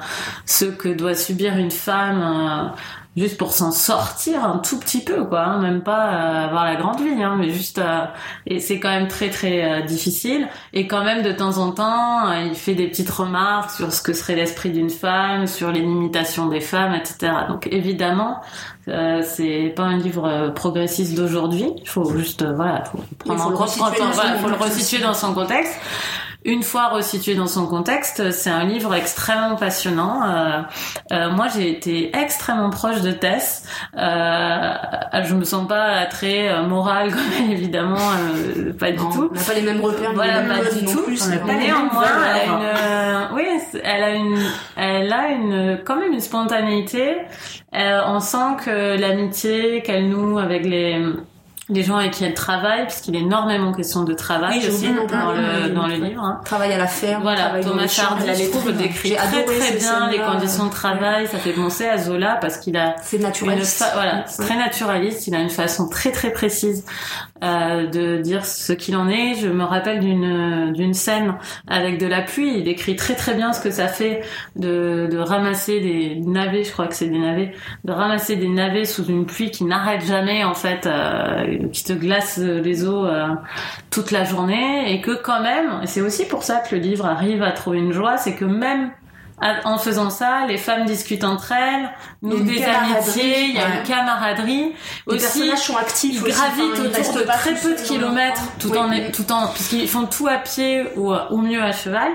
ce que doit subir une femme. Juste pour s'en sortir un tout petit peu quoi hein, même pas euh, avoir la grande vie hein, mais juste euh, et c'est quand même très très euh, difficile. Et quand même de temps en temps il fait des petites remarques sur ce que serait l'esprit d'une femme sur les limitations des femmes etc donc évidemment c'est pas un livre progressiste d'aujourd'hui. Il faut juste voilà faut prendre faut en le compte voilà, faut resituer dans son contexte une fois resitué dans son contexte, c'est un livre extrêmement passionnant. Euh, euh, moi, j'ai été extrêmement proche de Tess. Euh, je me sens pas très euh, morale, comme évidemment, euh, pas du Non, tout. On n'a pas les mêmes repères, Voilà, pas du tout. plus. On pas Néanmoins, elle a une, euh, oui, elle a une, elle a une, quand même une spontanéité. Euh, on sent que l'amitié qu'elle noue avec les, les gens avec qui elle travaille, puisqu'il est énormément question de travail Oui, aussi dans le, dans le livre. hein. Travail à la ferme, Voilà, Thomas champs, Hardy, la je trouve, décrit très très bien les conditions de travail. Ça fait penser à Zola parce qu'il a C'est une naturaliste. fa- voilà, c'est très naturaliste. Il a une façon très très précise euh, de dire ce qu'il en est. Je me rappelle d'une d'une scène avec de la pluie. Il décrit très très bien ce que ça fait de de ramasser des navets. Je crois que c'est des navets, de ramasser des navets sous une pluie qui n'arrête jamais en fait, euh, qui te glace les os euh, toute la journée et que quand même, et c'est aussi pour ça que le livre arrive à trouver une joie, c'est que même en faisant ça, les femmes discutent entre elles, nous des amitiés, il y a une camaraderie. Les Aussi, personnages sont actifs ils aussi, gravitent autour de très peu de kilomètres, tout en, tout en, puisqu'ils font tout à pied ou au mieux à cheval.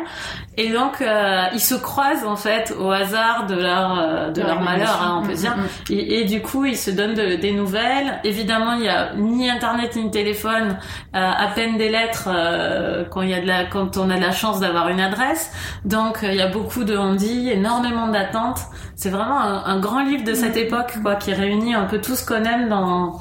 Et donc, euh, ils se croisent en fait au hasard de leur euh, de De leur malheur, hein, on peut Mm, dire. mm, Et, et du coup, ils se donnent de- des nouvelles. Évidemment, il y a ni internet ni téléphone, euh, à peine des lettres euh, quand il y a de la quand on a de la chance d'avoir une adresse. Donc, euh, il y a beaucoup de on dit, énormément d'attentes. C'est vraiment un, un grand livre de cette époque, quoi, qui réunit un peu tout ce qu'on aime dans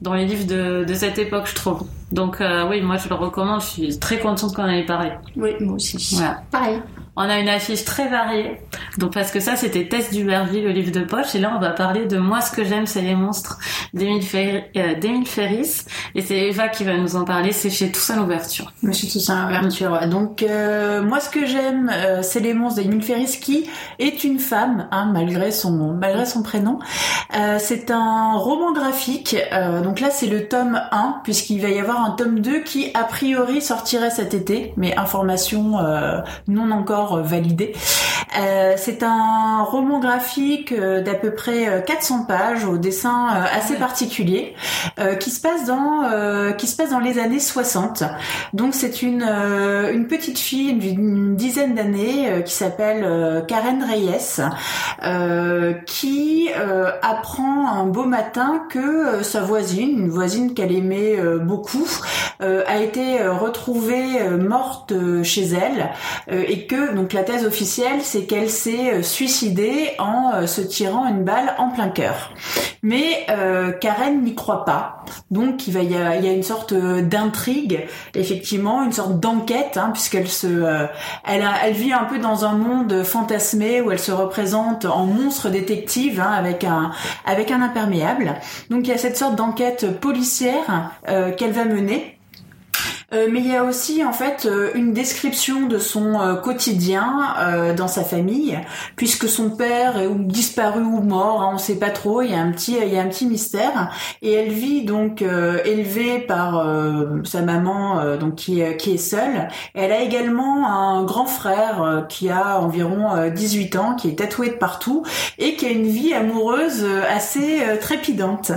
dans les livres de, de cette époque, je trouve. Donc euh, oui, moi je le recommande. Je suis très contente qu'on en ait parlé. Oui, moi aussi. Voilà. Pareil. On a une affiche très variée. Donc parce que ça c'était Tess Duberville, le livre de poche. Et là on va parler de Moi ce que j'aime c'est les monstres d'Émile Fer- euh, Ferris. Et c'est Eva qui va nous en parler. C'est chez Toussaint l'ouverture. Toussaint Ouverture. ouais. Donc euh, moi ce que j'aime euh, c'est les monstres d'Emile Ferris qui est une femme hein, malgré son malgré son prénom. C'est un roman graphique. Donc là c'est le tome 1 puisqu'il va y avoir un tome 2 qui a priori sortirait cet été mais information non encore euh, validée. Euh, c'est un roman graphique euh, d'à peu près euh, 400 pages au dessin euh, assez particulier euh, qui se passe dans euh, qui se passe dans les années 60. Donc c'est une une petite fille d'une dizaine d'années qui s'appelle Karen Reyes qui apprend un beau matin que sa voisine, une voisine qu'elle aimait beaucoup, a été retrouvée morte chez elle et que donc la thèse officielle c'est qu'elle s'est euh, suicidée en euh, se tirant une balle en plein cœur. Mais euh, Karen n'y croit pas. Donc il y a, une sorte d'intrigue, effectivement, une sorte d'enquête, hein, puisqu'elle se, elle, vit un peu dans un monde fantasmé où elle se représente en monstre détective hein, avec un avec un imperméable. Donc il y a cette sorte d'enquête policière qu'elle va mener. Euh, mais il y a aussi en fait euh, une description de son euh, quotidien dans sa famille, puisque son père est ou disparu ou mort, hein, on sait pas trop. Il y a un petit, il y a un petit mystère. Et elle vit donc élevée par sa maman, donc qui est seule. Elle a également un grand frère qui a environ euh, 18 ans, qui est tatoué de partout et qui a une vie amoureuse assez trépidante.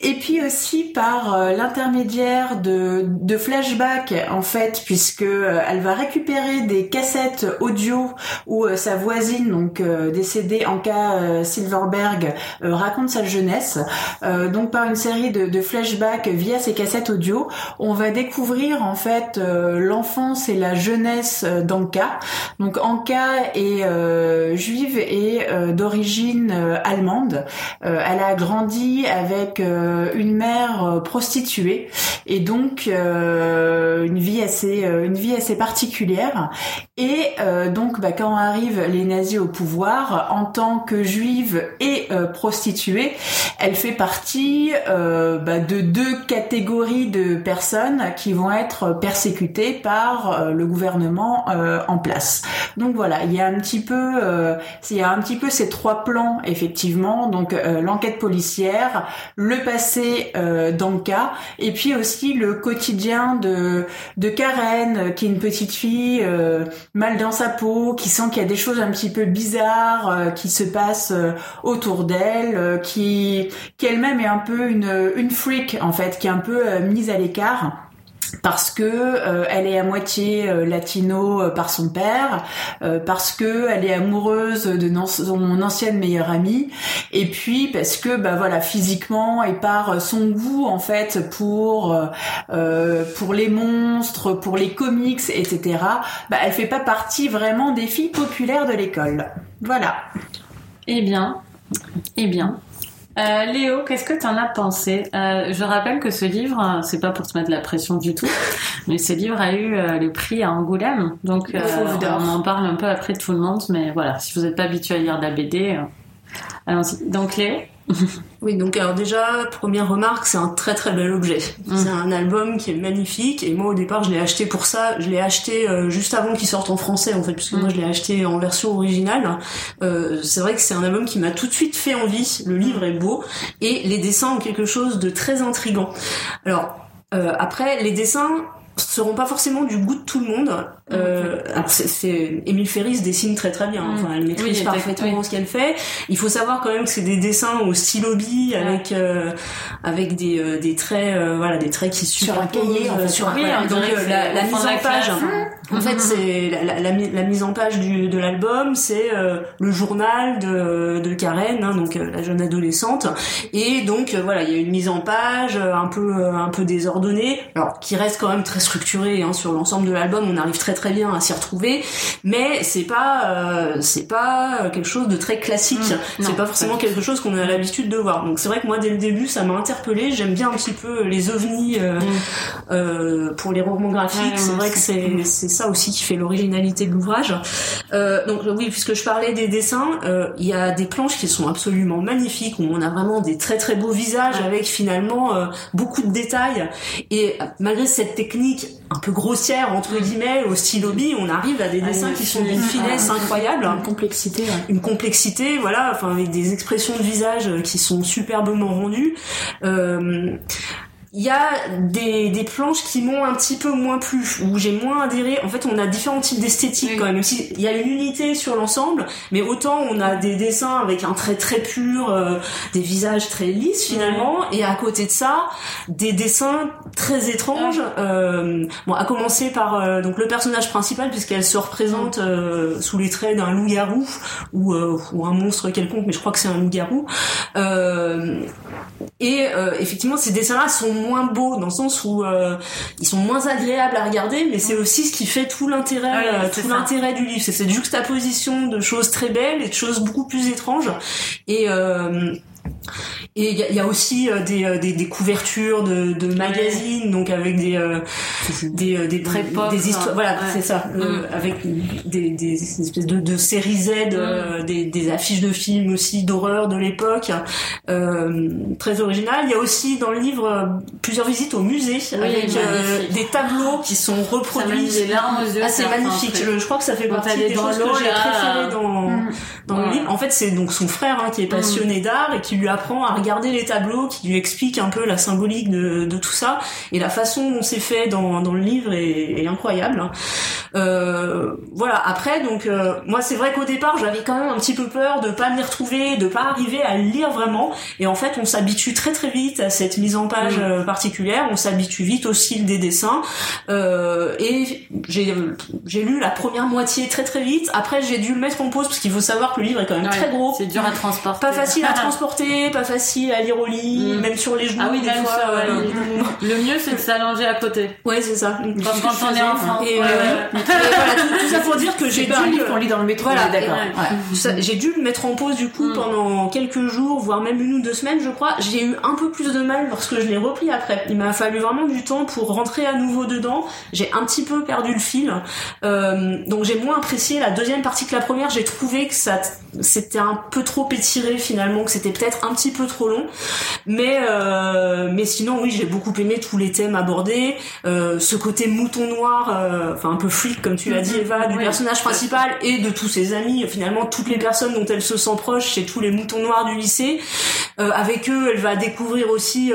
Et puis aussi par euh, l'intermédiaire de, de flashbacks en fait, puisque euh, elle va récupérer des cassettes audio où euh, sa voisine, donc décédée Anka euh, Silverberg, raconte sa jeunesse. Donc par une série de, flashbacks via ces cassettes audio, on va découvrir en fait l'enfance et la jeunesse d'Anka. Donc Anka est juive et d'origine allemande. Elle a grandi avec une mère prostituée et donc une vie assez une vie assez particulière. Et donc bah, quand arrivent les nazis au pouvoir, en tant que juive et prostituée, elle fait partie bah, de deux catégories de personnes qui vont être persécutées par le gouvernement en place. Donc voilà, il y a un petit peu, euh, il y a un petit peu ces trois plans effectivement. Donc euh, l'enquête policière, le euh, d'Anka, et puis aussi le quotidien de de Karen, qui est une petite fille euh, mal dans sa peau, qui sent qu'il y a des choses un petit peu bizarres qui se passent autour d'elle, qui qui elle-même est un peu une une freak en fait, qui est un peu mise à l'écart parce que euh, elle est à moitié euh, latino euh, par son père, parce que elle est amoureuse de son ancienne meilleure amie, et puis parce que bah voilà physiquement et par son goût en fait pour pour les monstres, pour les comics, etc. Bah elle fait pas partie vraiment des filles populaires de l'école. Voilà. Eh bien, eh bien, euh, Léo, qu'est-ce que tu en as pensé? Euh, Je rappelle que ce livre, c'est pas pour te mettre la pression du tout, mais ce livre a eu euh, le prix à Angoulême, donc euh, on en parle un peu après tout le monde, mais voilà, si vous n'êtes pas habitué à lire de la BD, allons-y. Donc Léo? oui, donc alors déjà, première remarque, c'est un très très bel objet. Mm. C'est un album qui est magnifique et moi au départ je l'ai acheté pour ça. Je l'ai acheté euh, juste avant qu'il sorte en français en fait, puisque moi mm. je l'ai acheté en version originale. Euh, c'est vrai que c'est un album qui m'a tout de suite fait envie. Le livre est beau et les dessins ont quelque chose de très intrigant. Alors euh, après, les dessins, seront pas forcément du goût de tout le monde. Euh, alors c'est, Émile Ferris dessine très très bien. Enfin, elle maîtrise parfaitement ce qu'elle fait. Il faut savoir quand même que c'est des dessins au stylo bi avec euh, avec des, euh, des traits euh, voilà des traits qui sur un cahier en fait, sur un donc la, la mise en page. En fait, c'est la, la, la, mise en page du, de l'album, c'est le journal de, de Karen, hein, donc la jeune adolescente, et donc voilà, il y a une mise en page un peu un peu désordonnée, alors qui reste quand même très structurée hein, sur l'ensemble de l'album. On arrive très très bien à s'y retrouver, mais c'est pas euh, c'est pas quelque chose de très classique. Mmh. c'est pas forcément quelque chose qu'on a l'habitude de voir. Donc c'est vrai que moi dès le début ça m'a interpellé. J'aime bien un petit peu les ovnis euh, mmh. euh, pour les romans graphiques. c'est vrai que c'est ça aussi qui fait l'originalité de l'ouvrage. Euh, donc oui, puisque je parlais des dessins, euh, il y a des planches qui sont absolument magnifiques où on a vraiment des très très beaux visages avec finalement beaucoup de détails. Et malgré cette technique un peu grossière entre guillemets au stylo on arrive à des ah, dessins qui sont d'une finesse incroyable, une complexité, une complexité, voilà, enfin avec des expressions de visage qui sont superbement rendues. Euh, il y a des, des planches qui m'ont un petit peu moins plu, où j'ai moins adhéré. En fait, on a différents types d'esthétique quand même. il y a une unité sur l'ensemble, mais autant on a des dessins avec un trait très pur, euh, des visages très lisses finalement, et à côté de ça, des dessins très étranges. Euh, bon, à commencer par euh, donc le personnage principal, puisqu'elle se représente euh, sous les traits d'un loup-garou ou, ou un monstre quelconque, mais je crois que c'est un loup-garou. et effectivement, ces dessins-là sont moins beaux dans le sens où euh, ils sont moins agréables à regarder, mais c'est aussi ce qui fait tout l'intérêt, euh, tout l'intérêt du livre. C'est cette juxtaposition de choses très belles et de choses beaucoup plus étranges. Et euh, et il y, a aussi euh, des, euh, des, des, couvertures de, de magazines, donc avec des euh, des des, Très pop, des histoires, voilà, c'est ça, mm. avec des, des espèces de, de séries Z, mm. des, des affiches de films aussi d'horreur de l'époque, euh, très original. Il y a aussi dans le livre plusieurs visites au musée avec des tableaux qui sont reproduits. Ah, c'est magnifique. Je, crois que ça fait partie des choses que j'ai préférées dans mm. dans le livre. En fait, c'est donc son frère hein, qui est passionné d'art et qui lui apprend à regarder les tableaux, qui lui explique un peu la symbolique de, de tout ça. Et la façon dont c'est fait dans, dans le livre est, est incroyable. Hein. Euh, voilà. Après, donc euh, moi, c'est vrai qu'au départ, j'avais quand même un petit peu peur de pas m'y retrouver, de pas arriver à le lire vraiment. Et en fait, on s'habitue très très vite à cette mise en page euh, particulière. On s'habitue vite au style des dessins. Euh, et j'ai j'ai lu la première moitié très très vite. Après, j'ai dû le mettre en pause parce qu'il faut savoir que le livre est quand même très gros. C'est dur à transporter. Pas facile à transporter pas facile à lire au lit, Mm. même sur les genoux. Ah oui, des même fois, ça, ouais. euh, Le mieux, c'est de s'allonger à côté. Ouais, c'est ça. Comme quand on est enfant. Et, Ouais, et voilà, tout, tout ça pour dire que j'ai un dû, livre qu'on lit dans le métro, Voilà, d'accord. j'ai dû le mettre en pause du coup Mm. pendant quelques jours, voire même une ou deux semaines, je crois. J'ai eu un peu plus de mal lorsque je l'ai repris après. Il m'a fallu vraiment du temps pour rentrer à nouveau dedans. J'ai un petit peu perdu le fil, Euh, donc j'ai moins apprécié la deuxième partie que la première. J'ai trouvé que ça c'était un peu trop étiré finalement, que c'était peut-être un petit peu trop long. Mais euh, mais sinon oui, j'ai beaucoup aimé tous les thèmes abordés, euh, ce côté mouton noir, euh, enfin un peu flic comme tu l'as dit Eva, du personnage principal et de tous ses amis. Finalement, toutes les personnes dont elle se sent proche, c'est tous les moutons noirs du lycée. Avec eux, elle va découvrir aussi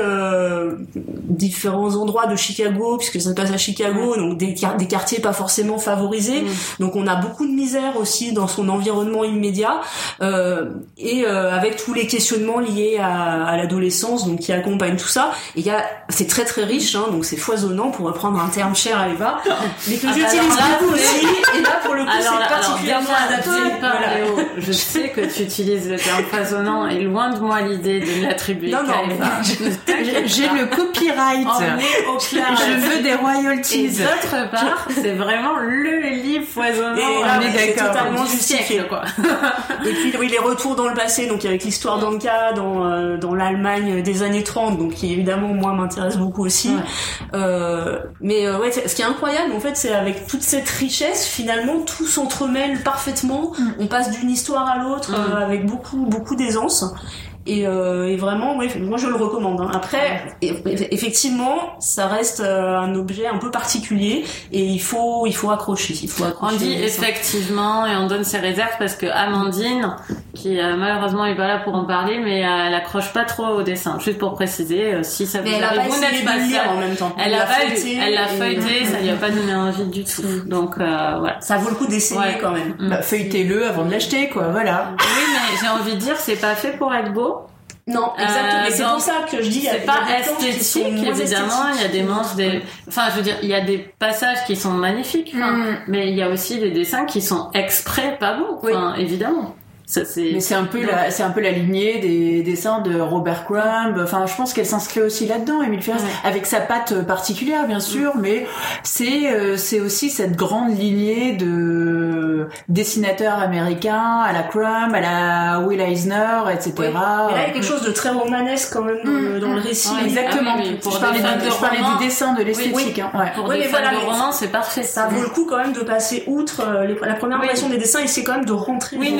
différents endroits de Chicago, puisque ça se passe à Chicago, donc des, des quartiers pas forcément favorisés. Mm. Donc on a beaucoup de misère aussi dans son environnement immédiat, euh, et euh, avec tous les questionnements liés à, à l'adolescence, donc qui accompagnent tout ça. Et il y a, c'est très très riche, hein, donc c'est foisonnant pour reprendre un terme cher à Eva, mais que Ah j'utilise beaucoup aussi. Et là pour le coup, c'est particulièrement adapté. Voilà. Léo, je sais que tu utilises le terme foisonnant et loin de moi l'idée de l'attribuer Non, non, Eva. J'ai le copyright. Au clair. Je veux des Et royalties. d'autre part, c'est vraiment le livre foisonnant. Et là, on est totalement justifié, siècle. quoi. Et puis oui, les retours dans le passé, donc avec l'histoire d'Anka dans, euh, dans l'Allemagne des années 30, donc qui évidemment moi m'intéresse beaucoup aussi. Ouais. Euh, mais euh, ouais, ce qui est incroyable en fait, c'est avec toute cette richesse, finalement tout s'entremêle parfaitement. On passe d'une histoire à l'autre Mm. avec beaucoup beaucoup d'aisance. Et, euh, et vraiment, ouais, moi je le recommande. hein. Après, effectivement, ça reste euh, un objet un peu particulier et il faut il faut accrocher. Il faut On accrocher. dit au dessin. effectivement et on donne ses réserves parce que Amandine, qui euh, malheureusement est pas là pour en parler, mais euh, elle accroche pas trop au dessin. Juste pour préciser, euh, si ça vous Mais arrive, pas vous n'êtes pas lire en même temps. Elle l'a feuilleté elle l'a et- feuilleté, ça lui a pas donné envie du tout. Donc euh, voilà. Ça vaut le coup d'essayer Ouais. quand même. Mm. Bah, feuilletez-le avant de l'acheter, quoi. Voilà. Oui, mais j'ai envie de dire, c'est pas fait pour être beau. Non, exactement. Euh, c'est pour ça que je dis. C'est il y a pas des esthétique, évidemment. Il y a des manches, des, enfin, je veux dire, il y a des passages qui sont magnifiques, Mm. mais il y a aussi des dessins qui sont exprès pas beaux, évidemment. Ça, c'est, Mais c'est un peu la, c'est un peu la lignée des dessins de Robert Crumb. Enfin, je pense qu'elle s'inscrit aussi là-dedans, Emile Ferris, Ouais. avec sa patte particulière, bien sûr, mais c'est, euh, c'est aussi cette grande lignée de dessinateurs américains à la Crumb, à la Will Eisner, etc. Oui. Mais là, il y a quelque chose de très romanesque quand même dans, le, dans le récit. Ouais, Exactement. Ah oui, oui, pour je parlais, du, de je parlais romans. du dessin, de l'esthétique. hein, ouais. pour Oui, des mais fans voilà, de romans, c'est parfait. Ça vaut le coup quand même de passer outre euh, les- la première Oui. impression des dessins et c'est quand même de rentrer Oui, dans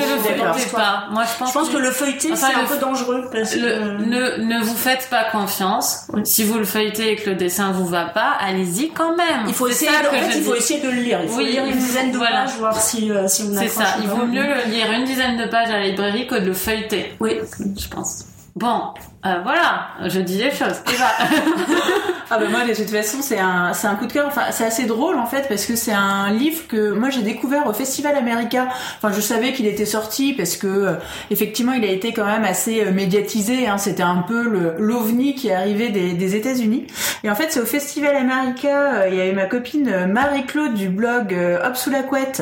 pas. Moi, je pense, Je pense que le feuilleter, Enfin, c'est un peu dangereux parce Le- que... ne, ne vous faites pas confiance. Si vous le feuilletez et que le dessin vous va pas, allez-y quand même. Il faut C'est essayer, ça de, que en fait, il faut essayer de le lire. Il faut Oui, lire une dizaine de voilà. pages, voir si, euh, si on C'est accroche ça. Il vaut mieux le lire une dizaine de pages à la librairie que de le feuilleter. Oui. Je pense. Bon, euh, voilà, je dis les choses. Eva. Ah bah moi de toute façon c'est un c'est un coup de cœur. Enfin c'est assez drôle en fait parce que c'est un livre que moi j'ai découvert au Festival America. Enfin je savais qu'il était sorti parce que euh, effectivement il a été quand même assez euh, médiatisé. Hein. C'était un peu le l'ovni qui est arrivé des, États-Unis. Et en fait c'est au Festival America. euh, Il y avait ma copine Marie-Claude du blog Hop sous la couette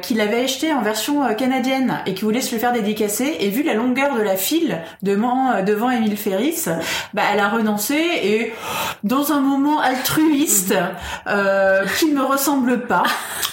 qui l'avait acheté en version canadienne et qui voulait se le faire dédicacer. Et vu la longueur de la file devant euh, devant Émile Ferris, bah elle a renoncé et dans un moment altruiste euh, qui ne me ressemble pas.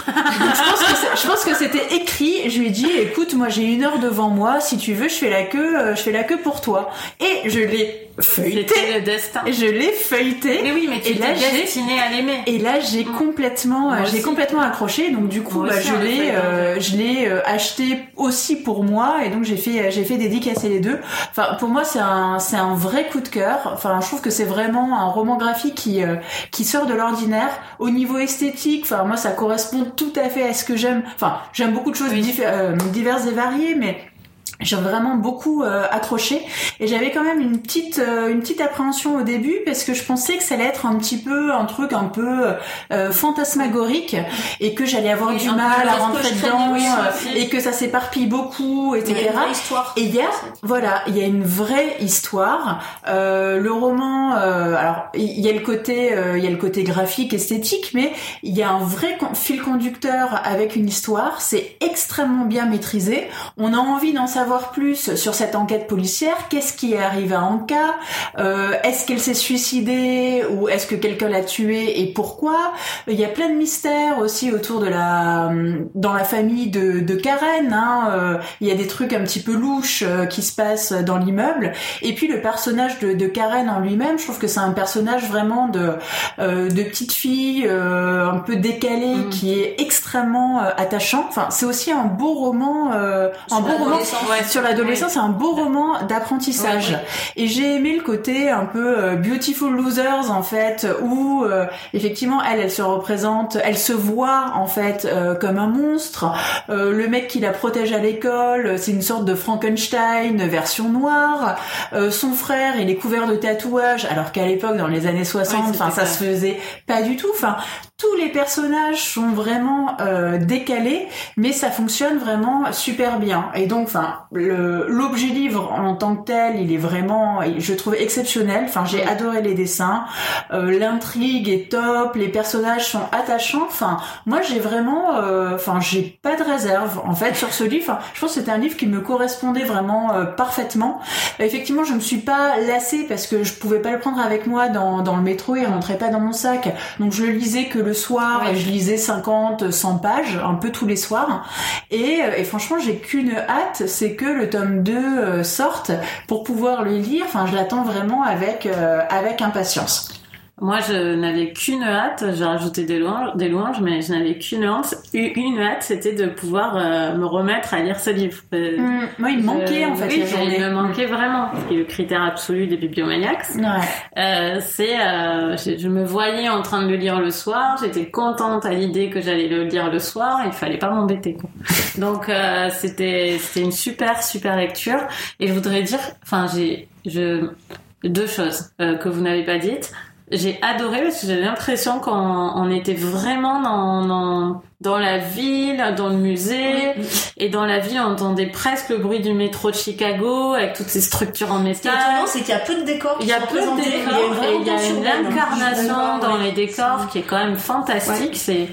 Je pense que c'était écrit. Je lui ai dit, écoute, moi j'ai une heure devant moi. Si tu veux, je fais la queue, euh, je fais la queue pour toi. Et je l'ai feuilleté. C'était le destin. Je l'ai feuilleté. Mais oui, mais tu Et là, destiné à l'aimer. Et là, j'ai complètement, Moi euh, j'ai complètement accroché. Donc du coup, bah, aussi, je l'ai, euh, je l'ai acheté aussi pour moi. Et donc j'ai fait, j'ai fait dédicacer les deux. Enfin, pour moi, c'est un, c'est un vrai coup de cœur. Enfin, je trouve que c'est vraiment un roman graphique qui, euh, qui sort de l'ordinaire. Au niveau esthétique, enfin moi, ça correspond tout à fait à ce que j'aime. Enfin, j'aime beaucoup de choses Oui. euh, diverses et variées, mais j'ai vraiment beaucoup euh, accroché et j'avais quand même une petite euh, une petite appréhension au début parce que je pensais que ça allait être un petit peu un truc un peu euh, fantasmagorique et que j'allais avoir Oui, du mal à rentrer dedans et que ça s'éparpille beaucoup Mais il y etc a une vraie histoire. et il y a, voilà, il y a une vraie histoire. Euh, le roman, euh, alors il y a le côté, euh, il y a le côté graphique, esthétique, mais il y a un vrai fil conducteur avec une histoire. C'est extrêmement bien maîtrisé. On a envie d'en savoir savoir plus sur cette enquête policière. Qu'est-ce qui est arrivé à Anka euh, Est-ce qu'elle s'est suicidée ou est-ce que quelqu'un l'a tuée et pourquoi Il y a plein de mystères aussi autour de la dans la famille de, de Karen. Hein. Euh, il y a des trucs un petit peu louches euh, qui se passent dans l'immeuble. Et puis le personnage de, de Karen en lui-même, je trouve que c'est un personnage vraiment de euh, de petite fille un peu décalée mm. qui est extrêmement attachant. Enfin, c'est aussi un beau roman, un beau roman sur l'adolescence, c'est un beau roman d'apprentissage. Et j'ai aimé le côté un peu Beautiful Losers en fait, où effectivement elle, elle se représente, elle se voit en fait comme un monstre. le mec qui la protège à l'école, c'est une sorte de Frankenstein version noire. Euh, son frère, il est couvert de tatouages, alors qu'à l'époque, dans les années 60, enfin ça se faisait pas du tout. Enfin, tous les personnages sont vraiment euh, décalés, mais ça fonctionne vraiment super bien. Et donc, enfin, l'objet livre en tant que tel, il est vraiment, je trouve exceptionnel. Enfin, j'ai adoré les dessins, euh, l'intrigue est top, les personnages sont attachants. Enfin, moi, j'ai vraiment, euh, j'ai pas de réserve en fait sur ce livre. je pense que c'était un livre qui me correspondait vraiment parfaitement. Effectivement, je me suis pas lassée parce que je pouvais pas le prendre avec moi dans, dans le métro, il rentrait pas dans mon sac, donc je le lisais que le soir et je lisais 50, 100 pages, un peu tous les soirs. Et, euh, et franchement, j'ai qu'une hâte, c'est que le tome 2 euh, sorte pour pouvoir le lire. Enfin, je l'attends vraiment avec, euh, avec impatience. Moi, je n'avais qu'une hâte. J'ai rajouté des louanges, des louanges, mais je n'avais qu'une hâte. Une hâte, c'était de pouvoir euh, me remettre à lire ce livre. Euh, mmh. Moi, il me manquait en fait. Oui, il me manquait vraiment. Ce qui est le critère absolu des bibliomaniacs. Ouais. Euh, c'est, je, je, me voyais en train de le lire le soir. J'étais contente à l'idée que j'allais le lire le soir. Il fallait pas m'embêter. Donc, c'était, c'était une super, super lecture. Et je voudrais dire, enfin, j'ai, je, deux choses que vous n'avez pas dites j'ai adoré parce que j'avais l'impression qu'on était vraiment dans, dans, dans, la ville, dans le musée. Et dans la ville, on entendait presque le bruit du métro de Chicago avec toutes ces structures en métal. Ce c'est qu'il y a peu de décors. Il y a peu de décors et il y a une hein. incarnation dans les décors qui est quand même fantastique. C'est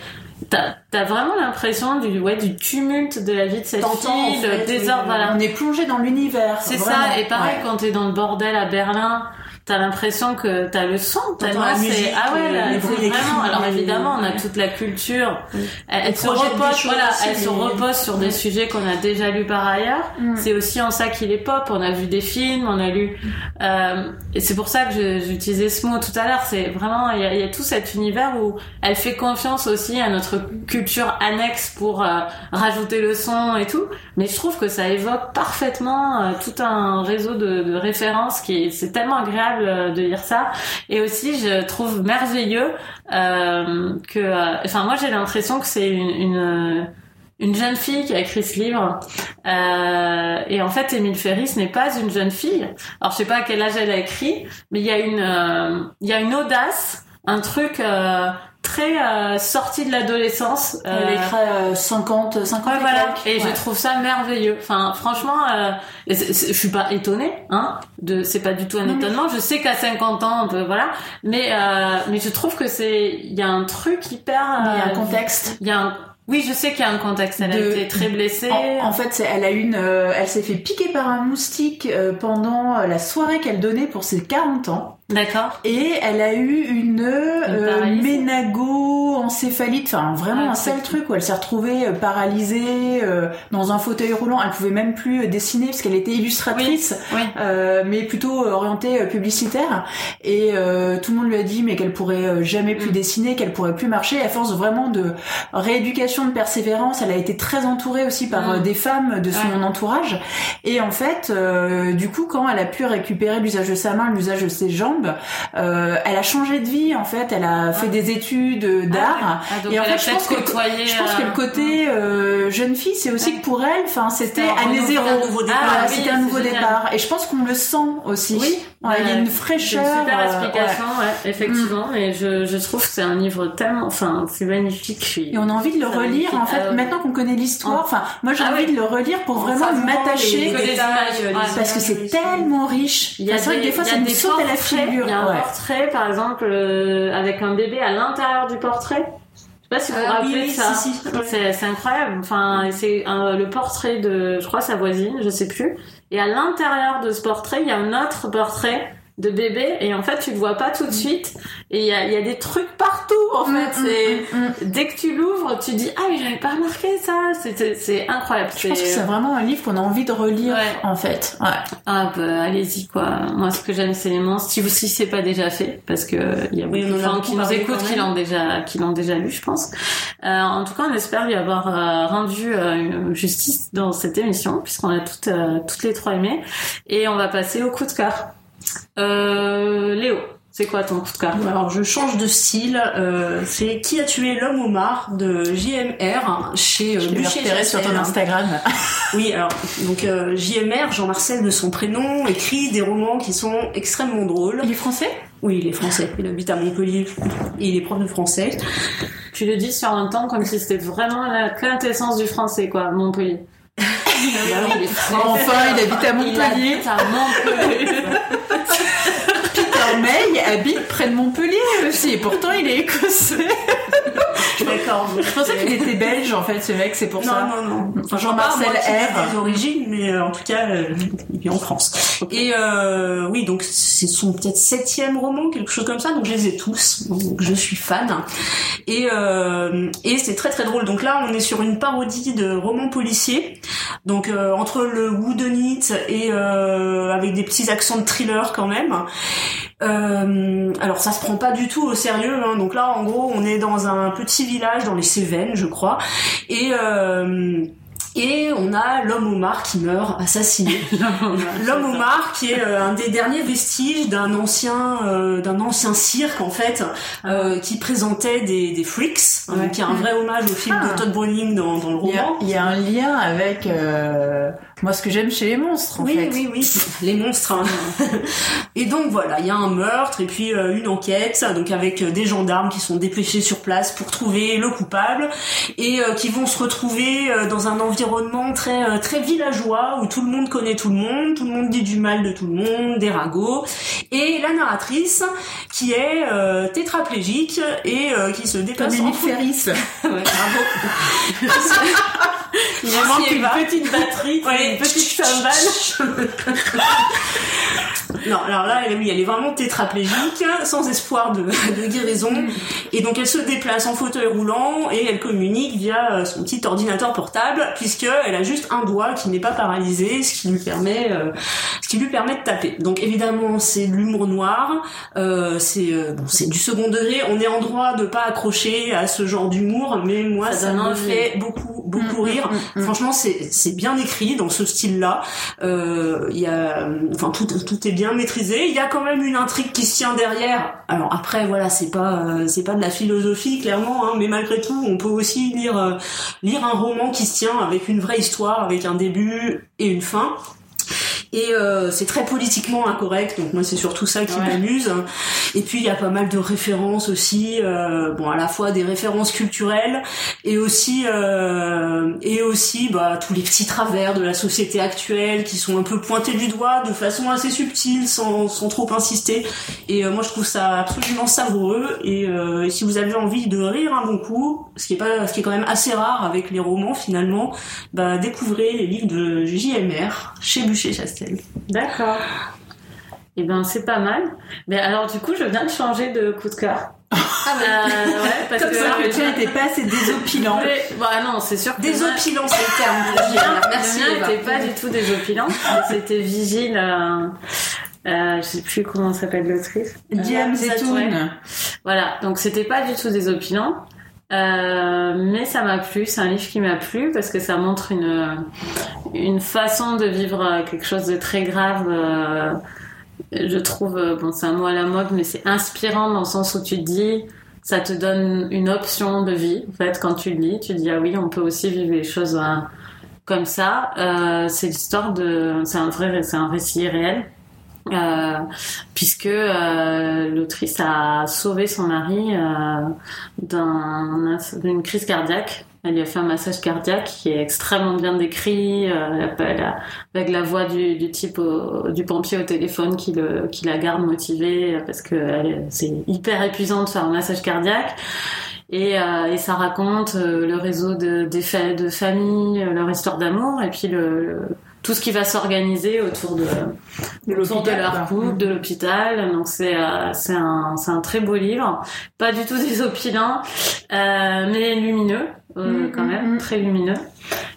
T'as vraiment l'impression du ouais du tumulte de la vie de cette fille, le désordre. On est plongé dans l'univers. C'est ça. Et pareil quand t'es dans le bordel à Berlin t'as l'impression que t'as le son tellement c'est ah ouais là, c'est vraiment alors évidemment on a toute la culture elle, se repose voilà elle se repose sur des sujets qu'on a déjà lus par ailleurs mm. c'est aussi en ça qu'il est pop on a vu des films on a lu euh, et c'est pour ça que j'utilisais ce mot tout à l'heure c'est vraiment il y a, tout cet univers où elle fait confiance aussi à notre culture annexe pour euh, rajouter le son et tout mais je trouve que ça évoque parfaitement euh, tout un réseau de, références qui c'est tellement agréable euh, de lire ça. Et aussi, je trouve merveilleux que, enfin, moi j'ai l'impression que c'est une, une une jeune fille qui a écrit ce livre. Et en fait, Émile Ferry, ce n'est pas une jeune fille. Alors, je sais pas à quel âge elle a écrit, mais il y a une, il y a une audace, un truc très euh, sortie de l'adolescence. Euh, Elle écrit 50, 50 voilà. Et je trouve ça merveilleux. Enfin, franchement, euh, je suis pas étonnée, hein. De, c'est pas du tout un étonnement. Je sais qu'à 50 ans, peut, voilà. Mais, euh, mais je trouve que c'est, il y a un truc hyper. il y a un contexte. Il y a un oui, je sais qu'il y a un contexte. Elle a été très blessée. En, fait, elle a une, elle s'est fait piquer par un moustique pendant la soirée qu'elle donnait pour ses 40 ans. D'accord. Et elle a eu une, euh, ménago-encéphalite, enfin vraiment un sale truc où elle s'est retrouvée euh, paralysée euh, dans un fauteuil roulant. Elle pouvait même plus dessiner parce qu'elle était illustratrice, Euh, mais plutôt orientée publicitaire. Et tout le monde lui a dit mais qu'elle pourrait jamais plus mm. dessiner, qu'elle pourrait plus marcher. À force vraiment de rééducation, de persévérance, elle a été très entourée aussi par mm. des femmes de son entourage. Et en fait, du coup, quand elle a pu récupérer l'usage de sa main, l'usage de ses jambes euh, elle a changé de vie en fait. Elle a fait des études ah d'art. Ah, et en fait, je pense, que, je pense que le côté euh, jeune fille, c'est aussi que pour elle, enfin, c'était année zéro. Ah, c'était un nouveau départ. Et je pense qu'on le sent aussi. Oui. il y a une fraîcheur. Une super euh, explication, effectivement. Mm. Et je, je trouve que c'est un livre tellement, enfin, c'est magnifique. Et on a envie de le relire, en fait, maintenant qu'on connaît l'histoire. Enfin, moi, j'ai envie de le relire pour vraiment m'attacher. Parce que c'est tellement riche. C'est vrai que des fois, ça nous saute à la figure. Il y a un portrait, par exemple, euh, avec un bébé à l'intérieur du portrait. sais pas si vous vous Ah, rappelez oui, de ça. si, si, ouais. C'est c'est incroyable. Enfin, c'est euh, le portrait de, je crois, sa voisine, je sais plus. Et à l'intérieur de ce portrait, il y a un autre portrait de bébé. Et en fait, tu le vois pas tout de suite. Et il y a, y a des trucs partout, en fait. C'est Mm, mm. dès que tu l'ouvres, tu dis ah mais j'avais pas remarqué ça. C'est- incroyable. Je pense que c'est vraiment un livre qu'on a envie de relire, Ouais. en fait. Ouais. Ah bah allez-y quoi. Moi ce que j'aime c'est les monstres. Si vous si c'est pas déjà fait parce que il y a Oui, beaucoup de gens qui nous écoutent qui l'ont déjà qui l'ont déjà lu je pense. Euh, en tout cas on espère lui avoir euh, rendu euh, justice dans cette émission puisqu'on a toutes euh, toutes les trois aimé et on va passer au coup de cœur. Euh, Léo, c'est quoi ton coup de cœur? Alors je change de style, euh, c'est Qui a tué l'homme au mar de JMR chez euh, Bûcher repéré sur ton. Instagram. Oui, alors donc euh, JMR, Jean-Marcel de son prénom, écrit des romans qui sont extrêmement drôles. Il est français? Oui, il est français, il habite à Montpellier et il est prof de français. Tu le dis sur un temps comme si c'était vraiment la quintessence du français quoi, Montpellier. Oui, il est français. Enfin, il habite à Montpellier. May habite près de Montpellier aussi. Et pourtant, il est écossais. D'accord. Je pensais qu'il était belge, en fait, ce mec, c'est pour Non, ça. non, non. Enfin, Jean-Marcel R. des origines, mais euh, en tout cas, euh, il vit en France. Et euh, oui, donc c'est son peut-être septième roman, quelque chose comme ça. Donc je les ai tous. Donc je suis fan. Et euh, et c'est très très drôle. Donc là, on est sur une parodie de roman policier. Donc euh, entre le whodunit et euh, avec des petits accents de thriller quand même. Euh, alors ça se prend pas du tout au sérieux. Hein. Donc là, en gros, on est dans un petit village dans les Cévennes, je crois, et euh, et on a l'homme au mar qui meurt assassiné. L'homme au mar qui est euh, un des derniers vestiges d'un ancien euh, d'un ancien cirque en fait euh, qui présentait des, des freaks. Ouais. Donc il y a un vrai hommage au film Ah. de Todd Browning dans, dans le Il y, a, roman. il y a un lien avec euh, moi ce que j'aime chez les monstres en oui, fait. oui, oui, les monstres. hein. et donc voilà, il y a un meurtre et puis euh, une enquête, donc avec euh, des gendarmes qui sont dépêchés sur place pour trouver le coupable et euh, qui vont se retrouver euh, dans un environnement très euh, très villageois où tout le monde connaît tout le monde, tout le monde dit du mal de tout le monde, des ragots et la narratrice qui est euh, tétraplégique et euh, qui se Comme déplace Émile entre Ferris. Ouais, bravo. Il manque une petite batterie, Ouais. une petite cymbale. Non, alors là, elle, oui, elle est vraiment tétraplégique, sans espoir de, de guérison. Et donc, elle se déplace en fauteuil roulant et elle communique via euh, son petit ordinateur portable, puisque elle a juste un doigt qui n'est pas paralysé, ce qui lui permet, euh, ce qui lui permet de taper. Donc, évidemment, c'est de l'humour noir, euh, c'est euh, bon, c'est du second degré. On est en droit de pas accrocher à ce genre d'humour, mais moi, Ça envie. fait beaucoup, beaucoup Mm, rire. Mm. Franchement, c'est bien écrit dans ce style-là. Euh, Il y a, enfin tout, tout est bien maîtrisé. Il y a quand même une intrigue qui se tient derrière. Alors après, voilà, c'est pas euh, c'est pas de la philosophie clairement, hein, mais malgré tout, on peut aussi lire euh, lire un roman qui se tient avec une vraie histoire, avec un début et une fin. Et euh, c'est très politiquement incorrect, donc moi c'est surtout ça qui Ouais. m'amuse. Et puis il y a pas mal de références aussi, euh, bon à la fois des références culturelles et aussi euh, et aussi bah tous les petits travers de la société actuelle qui sont un peu pointés du doigt de façon assez subtile sans, sans trop insister. Et euh, moi je trouve ça absolument savoureux. Et, euh, et si vous avez envie de rire un bon coup, ce qui est pas ce qui est quand même assez rare avec les romans finalement, bah découvrez les livres de JMR chez Bûcher Chastel. D'accord. Eh ben c'est pas mal. Mais alors du coup je viens de changer de coup de cœur. Ah Euh, ouais, parce Comme que ça, le le tien était pas assez désopilant. Ouais, bah non, c'est sûr que Désopilant c'est le terme. Merci le mien Eva. était pas du tout désopilant. mais C'était Vigile. Euh, euh, je sais plus comment s'appelle l'autrice. Diam Euh, Zetoun. Voilà, donc c'était pas du tout désopilant. Euh, mais ça m'a plu, c'est un livre qui m'a plu parce que ça montre une, une façon de vivre euh, quelque chose de très grave. euh, je trouve, bon, c'est un mot à la mode, mais c'est inspirant dans le sens où tu te dis, ça te donne une option de vie. En fait, quand tu le lis, tu te dis, ah oui, on peut aussi vivre les choses euh, comme ça. C'est l'histoire de, c'est un vrai, c'est un récit réel. Euh, puisque euh, l'autrice a sauvé son mari euh, d'un- d'une crise cardiaque. Elle lui a fait un massage cardiaque qui est extrêmement bien décrit, euh, avec la voix du, du type au- du pompier au téléphone qui, le, qui la garde motivée euh, parce que c'est hyper épuisant de faire un massage cardiaque. Et, et ça raconte le réseau de, des de familles, leur histoire d'amour, et puis le tout ce qui va s'organiser autour de, de, autour de leur couple, de l'hôpital. Donc c'est euh, c'est un c'est un très beau livre, pas du tout désopilant, euh, mais lumineux euh, mm, quand mm, même, mm. très lumineux.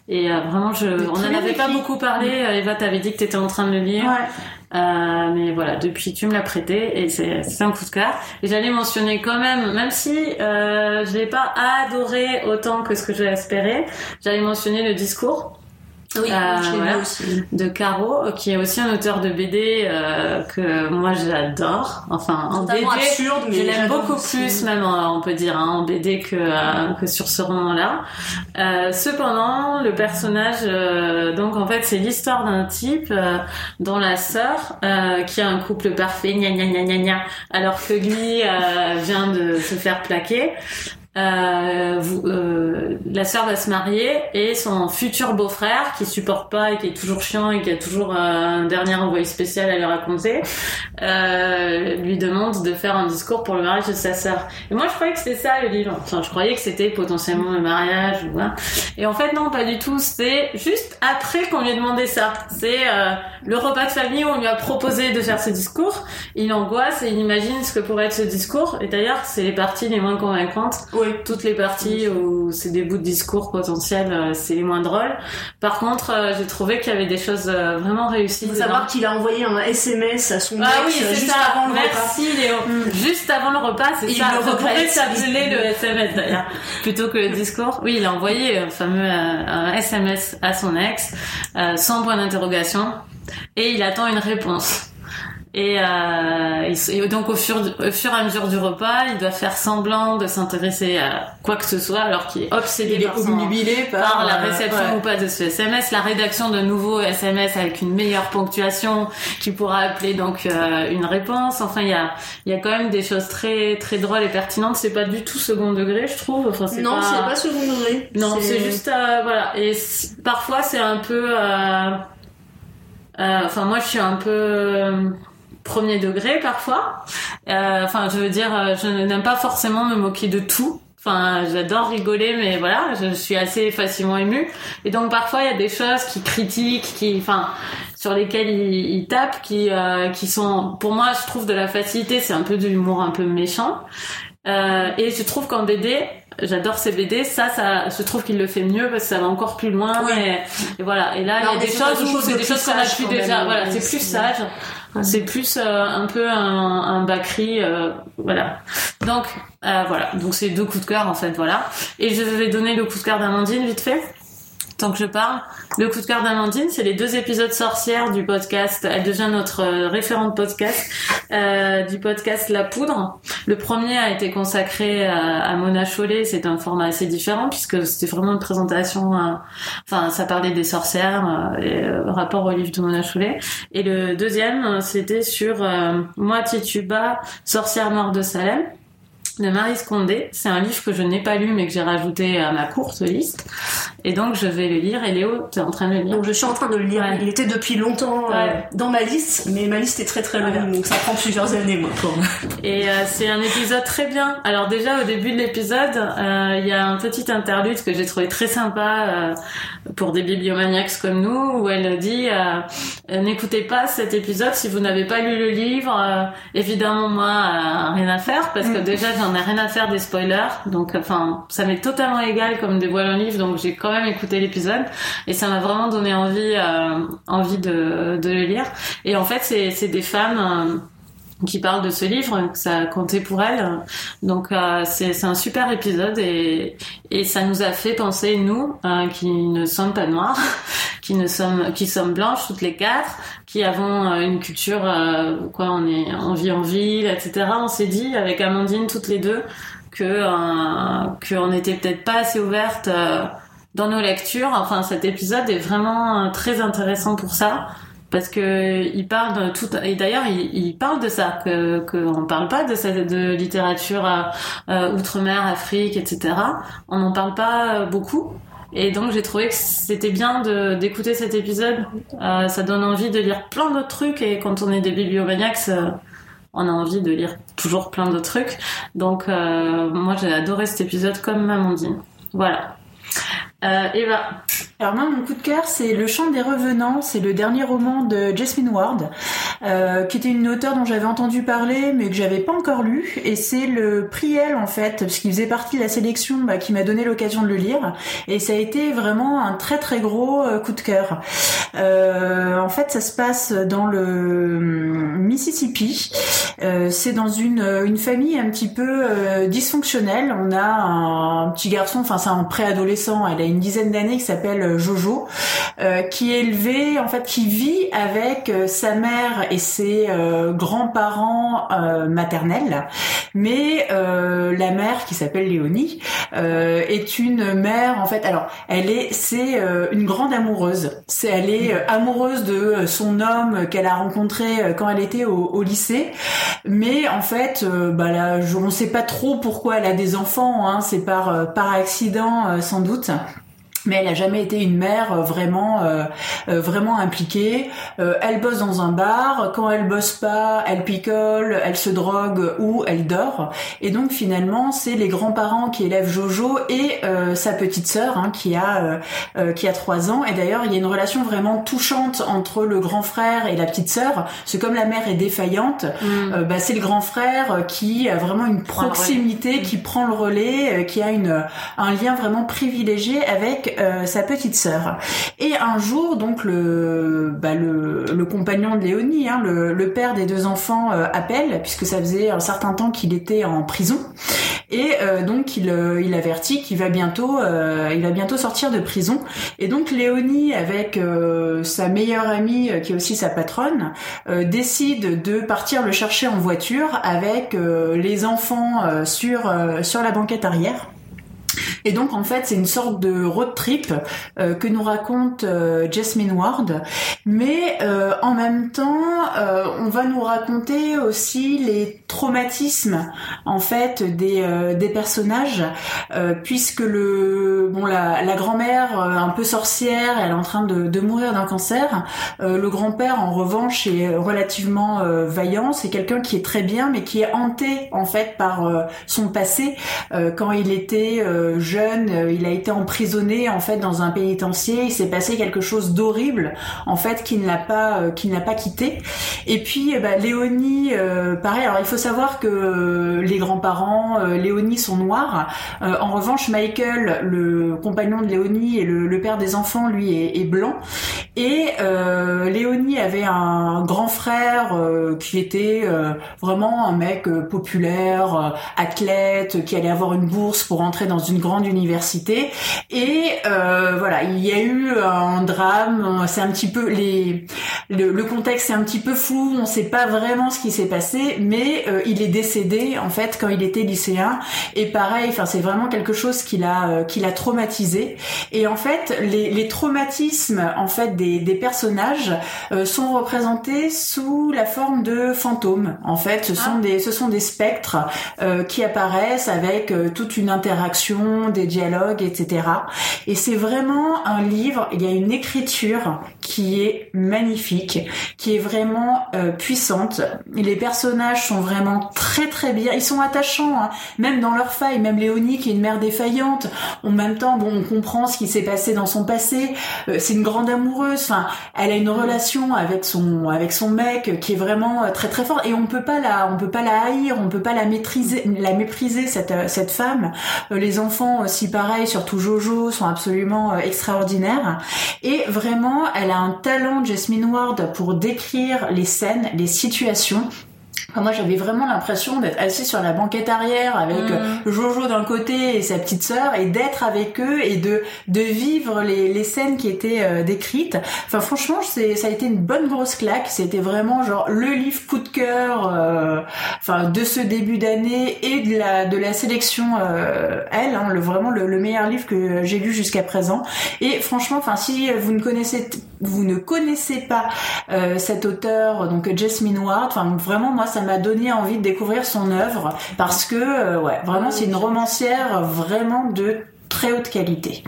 Et euh, vraiment, je, on n'en avait pas beaucoup parlé. Eva, t'avais dit que t'étais en train de le lire. Ouais. Euh, mais voilà, depuis tu me l'as prêté et c'est un coup de cœur. Et j'allais mentionner quand même, même si euh, je l'ai pas adoré autant que ce que j'ai espéré, j'allais mentionner le discours oui, euh, aussi. de Caro, qui est aussi un auteur de BD euh, que moi j'adore. Enfin, en BD, absurde, mais je l'aime beaucoup plus, même on peut dire, hein, en BD que euh, que sur ce roman-là. Euh, cependant, le personnage, euh, donc en fait, c'est l'histoire d'un type dont la sœur, qui a un couple parfait, gna gna gna gna gna, alors que lui vient de se faire plaquer euh, vous, euh, la sœur va se marier et son futur beau-frère qui supporte pas et qui est toujours chiant et qui a toujours un dernier envoyé spécial à lui raconter euh, lui demande de faire un discours pour le mariage de sa sœur. Et moi je croyais que c'était ça le livre. Enfin je croyais que c'était potentiellement le mariage voilà. et en fait non pas du tout. C'est juste après qu'on lui a demandé ça. C'est euh, le repas de famille où on lui a proposé de faire ce discours. Il angoisse et il imagine ce que pourrait être ce discours. Et d'ailleurs c'est les parties les moins convaincantes toutes les parties où c'est des bouts de discours potentiels, euh, c'est les moins drôles. Par contre, euh, j'ai trouvé qu'il y avait des choses euh, vraiment réussies. Il faut savoir qu'il a envoyé un SMS à son ah ex oui, juste ça. avant le Merci Léo. Mm. Juste avant le repas, c'est ça. Il regrette. s'appeler le SMS d'ailleurs, plutôt que le discours. Oui, il a envoyé un fameux un SMS à son ex, sans point d'interrogation, et il attend une réponse. Et, euh, et, donc au fur, au fur et à mesure du repas, il doit faire semblant de s'intéresser à quoi que ce soit, alors qu'il est obsédé par, par, la réception ou pas de ce SMS, la rédaction de nouveaux SMS avec une meilleure ponctuation qui pourra appeler donc euh, une réponse. Enfin, il y a, il y a quand même des choses très très drôles et pertinentes. C'est pas du tout second degré, je trouve. Enfin, non, pas... c'est pas second degré. Non, c'est juste euh, voilà. Et parfois, c'est un peu. Euh, enfin, moi, je suis un peu premier degré parfois. Euh, enfin, je veux dire, euh, je n'aime pas forcément me moquer de tout. Enfin, j'adore rigoler, mais voilà, je suis assez facilement émue. Et donc parfois, il y a des choses qui critiquent, qui, enfin, sur lesquelles ils, ils tapent, qui, euh, qui sont, pour moi, je trouve de la facilité. C'est un peu de l'humour un peu méchant. Euh, et je trouve qu'en BD, j'adore ces BD. Ça, ça, je trouve qu'il le fait mieux parce que ça va encore plus loin. Et, et, voilà. Et là, il y a des choses où c'est des choses qu'on a pu déjà. Voilà, c'est plus sage. C'est plus euh, un peu un, un Bakri, euh, voilà. Donc euh, voilà, donc c'est deux coups de cœur en fait, voilà. Et je vais donner le coup de cœur d'Amandine vite fait tant que je parle. Le coup de cœur d'Amandine, c'est les deux épisodes sorcières du podcast. Elle devient notre euh, référente podcast euh, du podcast La Poudre. Le premier a été consacré à, Mona Chollet. C'est un format assez différent puisque c'était vraiment une présentation. enfin, ça parlait des sorcières, euh, et, euh, rapport au livre de Mona Chollet. Et le deuxième, c'était sur Moi Tituba, sorcière noire de Salem de Marie Scondé. C'est un livre que je n'ai pas lu mais que j'ai rajouté à ma courte liste. Et donc je vais le lire. Et Léo, tu es en train de le lire Donc je suis en train de le lire. Il était depuis longtemps euh, dans ma liste, mais ma liste est très très longue, donc ça prend plusieurs années moi. Et euh, c'est un épisode très bien. Alors déjà au début de l'épisode, euh, il y a un petit interlude que j'ai trouvé très sympa pour des bibliomaniacs comme nous, où elle dit n'écoutez pas cet épisode si vous n'avez pas lu le livre. évidemment moi rien à faire parce que mm. déjà j'en ai rien à faire des spoilers, donc enfin ça m'est totalement égal comme des voiles en livre, donc j'ai quand même écouté l'épisode et ça m'a vraiment donné envie, euh, envie de, de, le lire. Et en fait, c'est des femmes euh, qui parlent de ce livre, que ça a compté pour elles. Donc euh, c'est un super épisode et, et ça nous a fait penser nous qui ne sommes pas noirs, qui ne sommes qui sommes blanches toutes les quatre, qui avons une culture quoi on est on vit en ville etc. On s'est dit avec Amandine toutes les deux que euh, qu'on n'était peut-être pas assez ouverte dans nos lectures. Enfin, cet épisode est vraiment euh, très intéressant pour ça parce que il parle tout et d'ailleurs il, parle de ça que qu'on parle pas de cette de littérature euh, euh, outre-mer, Afrique, etc. On n'en parle pas beaucoup. Et donc j'ai trouvé que c'était bien d'écouter cet épisode. ça donne envie de lire plein d'autres trucs et quand on est des bibliomaniacs, on a envie de lire toujours plein de trucs. Donc moi j'ai adoré cet épisode comme Mamandine. Voilà. Euh, Eva. Alors moi, mon coup de cœur, c'est Le Chant des Revenants. C'est le dernier roman de Jasmine Ward, euh, qui était une auteure dont j'avais entendu parler, mais que j'avais pas encore lu. Et c'est le prix Elle, en fait, parce qu'il faisait partie de la sélection bah, qui m'a donné l'occasion de le lire. Et ça a été vraiment un très très gros euh, coup de cœur. Euh, en fait, ça se passe dans le Mississippi. C'est dans une, une famille un petit peu dysfonctionnelle. On a un, un petit garçon, enfin c'est un préadolescent, elle a une dizaine d'années, qui s'appelle euh, Jojo, euh, qui est élevé, en fait, qui vit avec euh, sa mère et ses grands-parents maternels. Mais la mère, qui s'appelle Léonie, est une mère, en fait, alors, elle est, c'est une grande amoureuse. C'est, elle est amoureuse de son homme qu'elle a rencontré quand elle était au, lycée. Mais en fait, bah là, on ne sait pas trop pourquoi elle a des enfants. Hein, c'est par par accident sans doute mais elle a jamais été une mère euh, vraiment euh, euh, vraiment impliquée. elle bosse dans un bar, quand elle bosse pas, elle picole, elle se drogue ou elle dort. Et donc finalement, c'est les grands-parents qui élèvent Jojo et sa petite sœur hein, qui a qui a trois ans. Et d'ailleurs, il y a une relation vraiment touchante entre le grand frère et la petite sœur. C'est comme la mère est défaillante, mm. bah, c'est le grand frère qui a vraiment une proximité, qui prend le relais, qui a une un lien vraiment privilégié avec euh, sa petite sœur. Et un jour, donc le, bah, le, compagnon de Léonie, hein, le, père des deux enfants, euh, appelle puisque ça faisait un certain temps qu'il était en prison. Et euh, donc il, il avertit qu'il va bientôt, il va bientôt sortir de prison. Et donc Léonie, avec sa meilleure amie qui est aussi sa patronne, décide de partir le chercher en voiture avec les enfants sur la banquette arrière. Et donc en fait c'est une sorte de road trip euh, que nous raconte euh, Jasmine Ward, mais euh, en même temps on va nous raconter aussi les traumatismes en fait des, personnages, puisque le bon la, grand-mère un peu sorcière, elle est en train de, de mourir d'un cancer. le grand-père en revanche est relativement vaillant, c'est quelqu'un qui est très bien mais qui est hanté en fait par son passé quand il était jeune, euh, il a été emprisonné en fait dans un pénitencier. Il s'est passé quelque chose d'horrible en fait qui ne l'a pas euh, qui n'a pas quitté. Et puis eh ben, Léonie, euh, pareil. Alors il faut savoir que les grands-parents Léonie sont noirs. en revanche, Michael, le compagnon de Léonie et le, père des enfants, lui est, est blanc. Et Léonie avait un grand frère qui était vraiment un mec populaire, athlète, qui allait avoir une bourse pour entrer dans une grande université. Et euh, voilà il y a eu un drame c'est un petit peu les le, contexte est un petit peu flou on sait pas vraiment ce qui s'est passé mais euh, il est décédé en fait quand il était lycéen. Et pareil enfin c'est vraiment quelque chose qui l'a euh, qui l'a traumatisé. Et en fait les, les traumatismes en fait des, des personnages sont représentés sous la forme de fantômes. En fait ce sont ah. des ce sont des spectres qui apparaissent avec toute une interaction des dialogues, etc. Et c'est vraiment un livre, il y a une écriture qui est magnifique, qui est vraiment euh, puissante. Les personnages sont vraiment très très bien, ils sont attachants, hein. même dans leurs failles, même Léonie qui est une mère défaillante, en même temps, bon, on comprend ce qui s'est passé dans son passé, euh, c'est une grande amoureuse, enfin, elle a une relation avec son avec son mec qui est vraiment euh, très très fort et on peut pas la on peut pas la haïr, on peut pas la maîtriser la mépriser cette cette femme. les enfants si pareil, surtout Jojo, sont absolument euh, extraordinaires. Et vraiment, elle a un talent, Jasmine Ward, pour décrire les scènes, les situations moi, j'avais vraiment l'impression d'être assis sur la banquette arrière avec mm. euh, Jojo d'un côté et sa petite sœur et d'être avec eux et de de vivre les, les scènes qui étaient euh, décrites. Enfin, franchement, c'est ça a été une bonne grosse claque. C'était vraiment genre le livre coup de cœur, euh, enfin de ce début d'année et de la de la sélection elle, hein, le vraiment le, le, meilleur livre que j'ai lu jusqu'à présent. Et franchement, enfin si vous ne connaissez vous ne connaissez pas cet auteur, donc Jasmine Ward, enfin vraiment moi ça m'a donné envie de découvrir son œuvre parce que euh, ouais, vraiment c'est une romancière vraiment de très haute qualité.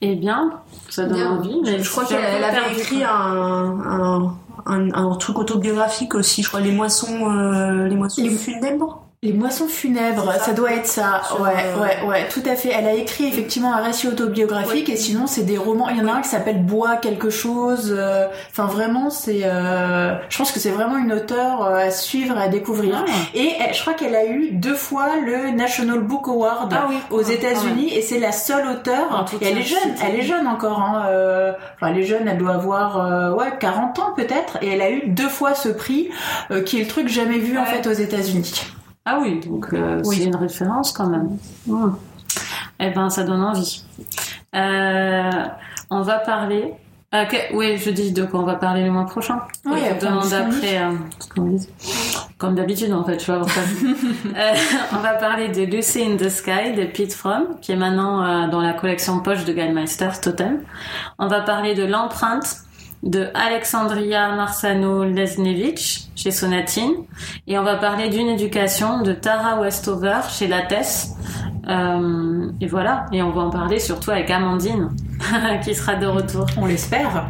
Eh bien, ça donne envie. Mais je crois qu'elle avait écrit un, un, truc autobiographique aussi, je crois, les moissons, les moissons funèbres. Les moissons funèbres, ça. doit être ça. ouais, euh, ouais, ouais, tout à fait. Elle a écrit effectivement un récit autobiographique et sinon c'est des romans. Il y en a un qui s'appelle Bois quelque chose. Euh, enfin vraiment, c'est. Euh... Je pense que c'est vraiment une auteure euh, à suivre, à découvrir. Ah. Et je crois qu'elle a eu deux fois le National Book Award ah aux États-Unis et c'est la seule auteure. Et elle est jeune, elle est jeune encore. Hein. Enfin, elle est jeune, elle doit avoir ouais 40 ans peut-être. Et elle a eu deux fois ce prix, qui est le truc jamais vu en fait aux États-Unis. Ah oui, donc euh, c'est une référence quand même. Hmm. Eh ben, ça donne envie. Euh, on va parler. Euh, oui, je dis de quoi on va parler le mois prochain. Oui, demande après. comme d'habitude, en fait, je vois On va parler de Lucy in the Sky de Pete Fromm, qui est maintenant dans la collection poche de Gallmeister Totem. On va parler de l'empreinte de Alexandria Marsano Lesnevich chez Sonatine. Et on va parler d'une éducation de Tara Westover chez Lattès euh, et voilà, et on va en parler surtout avec Amandine, qui sera de retour. On l'espère.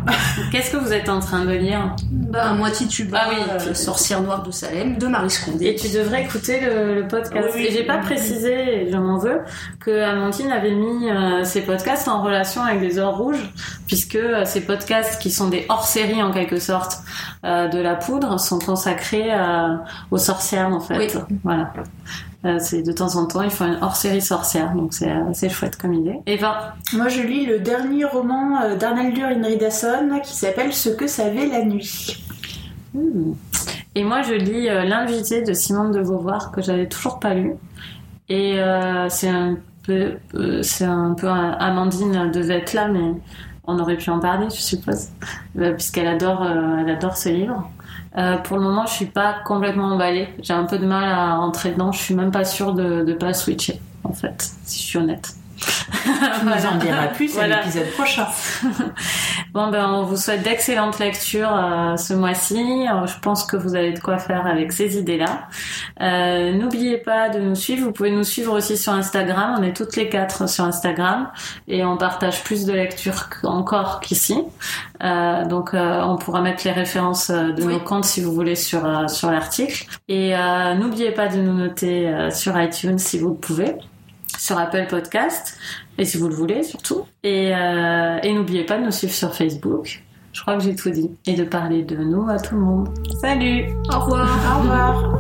Qu'est-ce que vous êtes en train de lire? Bah, moi Tituba, ah oui, euh, Sorcière noire de Salem, de Marie Scondé. Et tu devrais écouter le, podcast. et j'ai pas précisé, je m'en veux, que Amandine avait mis euh, ses podcasts en relation avec des heures rouges, puisque ces podcasts qui sont des hors-séries en quelque sorte de la poudre sont consacrés aux sorcières en fait. Oui. Voilà. Euh, c'est de temps en temps, ils font une hors-série sorcière, donc c'est assez chouette comme idée. Eva Moi, je lis le dernier roman euh, d'Arnaldur Indridason qui s'appelle Ce que savait la nuit. Hmm. Et moi, je lis euh, L'invité de Simone de Beauvoir que j'avais toujours pas lu. Et c'est un peu, c'est un peu Amandine devait être là, mais on aurait pu en parler, je suppose, puisqu'elle adore, elle adore ce livre. Euh, pour le moment, je suis pas complètement emballée. J'ai un peu de mal à rentrer dedans. Je suis même pas sûre de ne pas switcher, en fait, si je suis honnête. Tu nous en diras plus à l'épisode prochain. bon, ben, on vous souhaite d'excellentes lectures euh, ce mois-ci. Euh, je pense que vous avez de quoi faire avec ces idées-là. Euh, N'oubliez pas de nous suivre. Vous pouvez nous suivre aussi sur Instagram. On est toutes les quatre sur Instagram et on partage plus de lectures encore qu'ici. Euh, donc, on pourra mettre les références de nos comptes si vous voulez sur sur l'article. Et n'oubliez pas de nous noter sur iTunes si vous le pouvez sur Apple Podcast, et si vous le voulez surtout. Et, euh, et n'oubliez pas de nous suivre sur Facebook. Je crois que j'ai tout dit. Et de parler de nous à tout le monde. Salut Au revoir Au revoir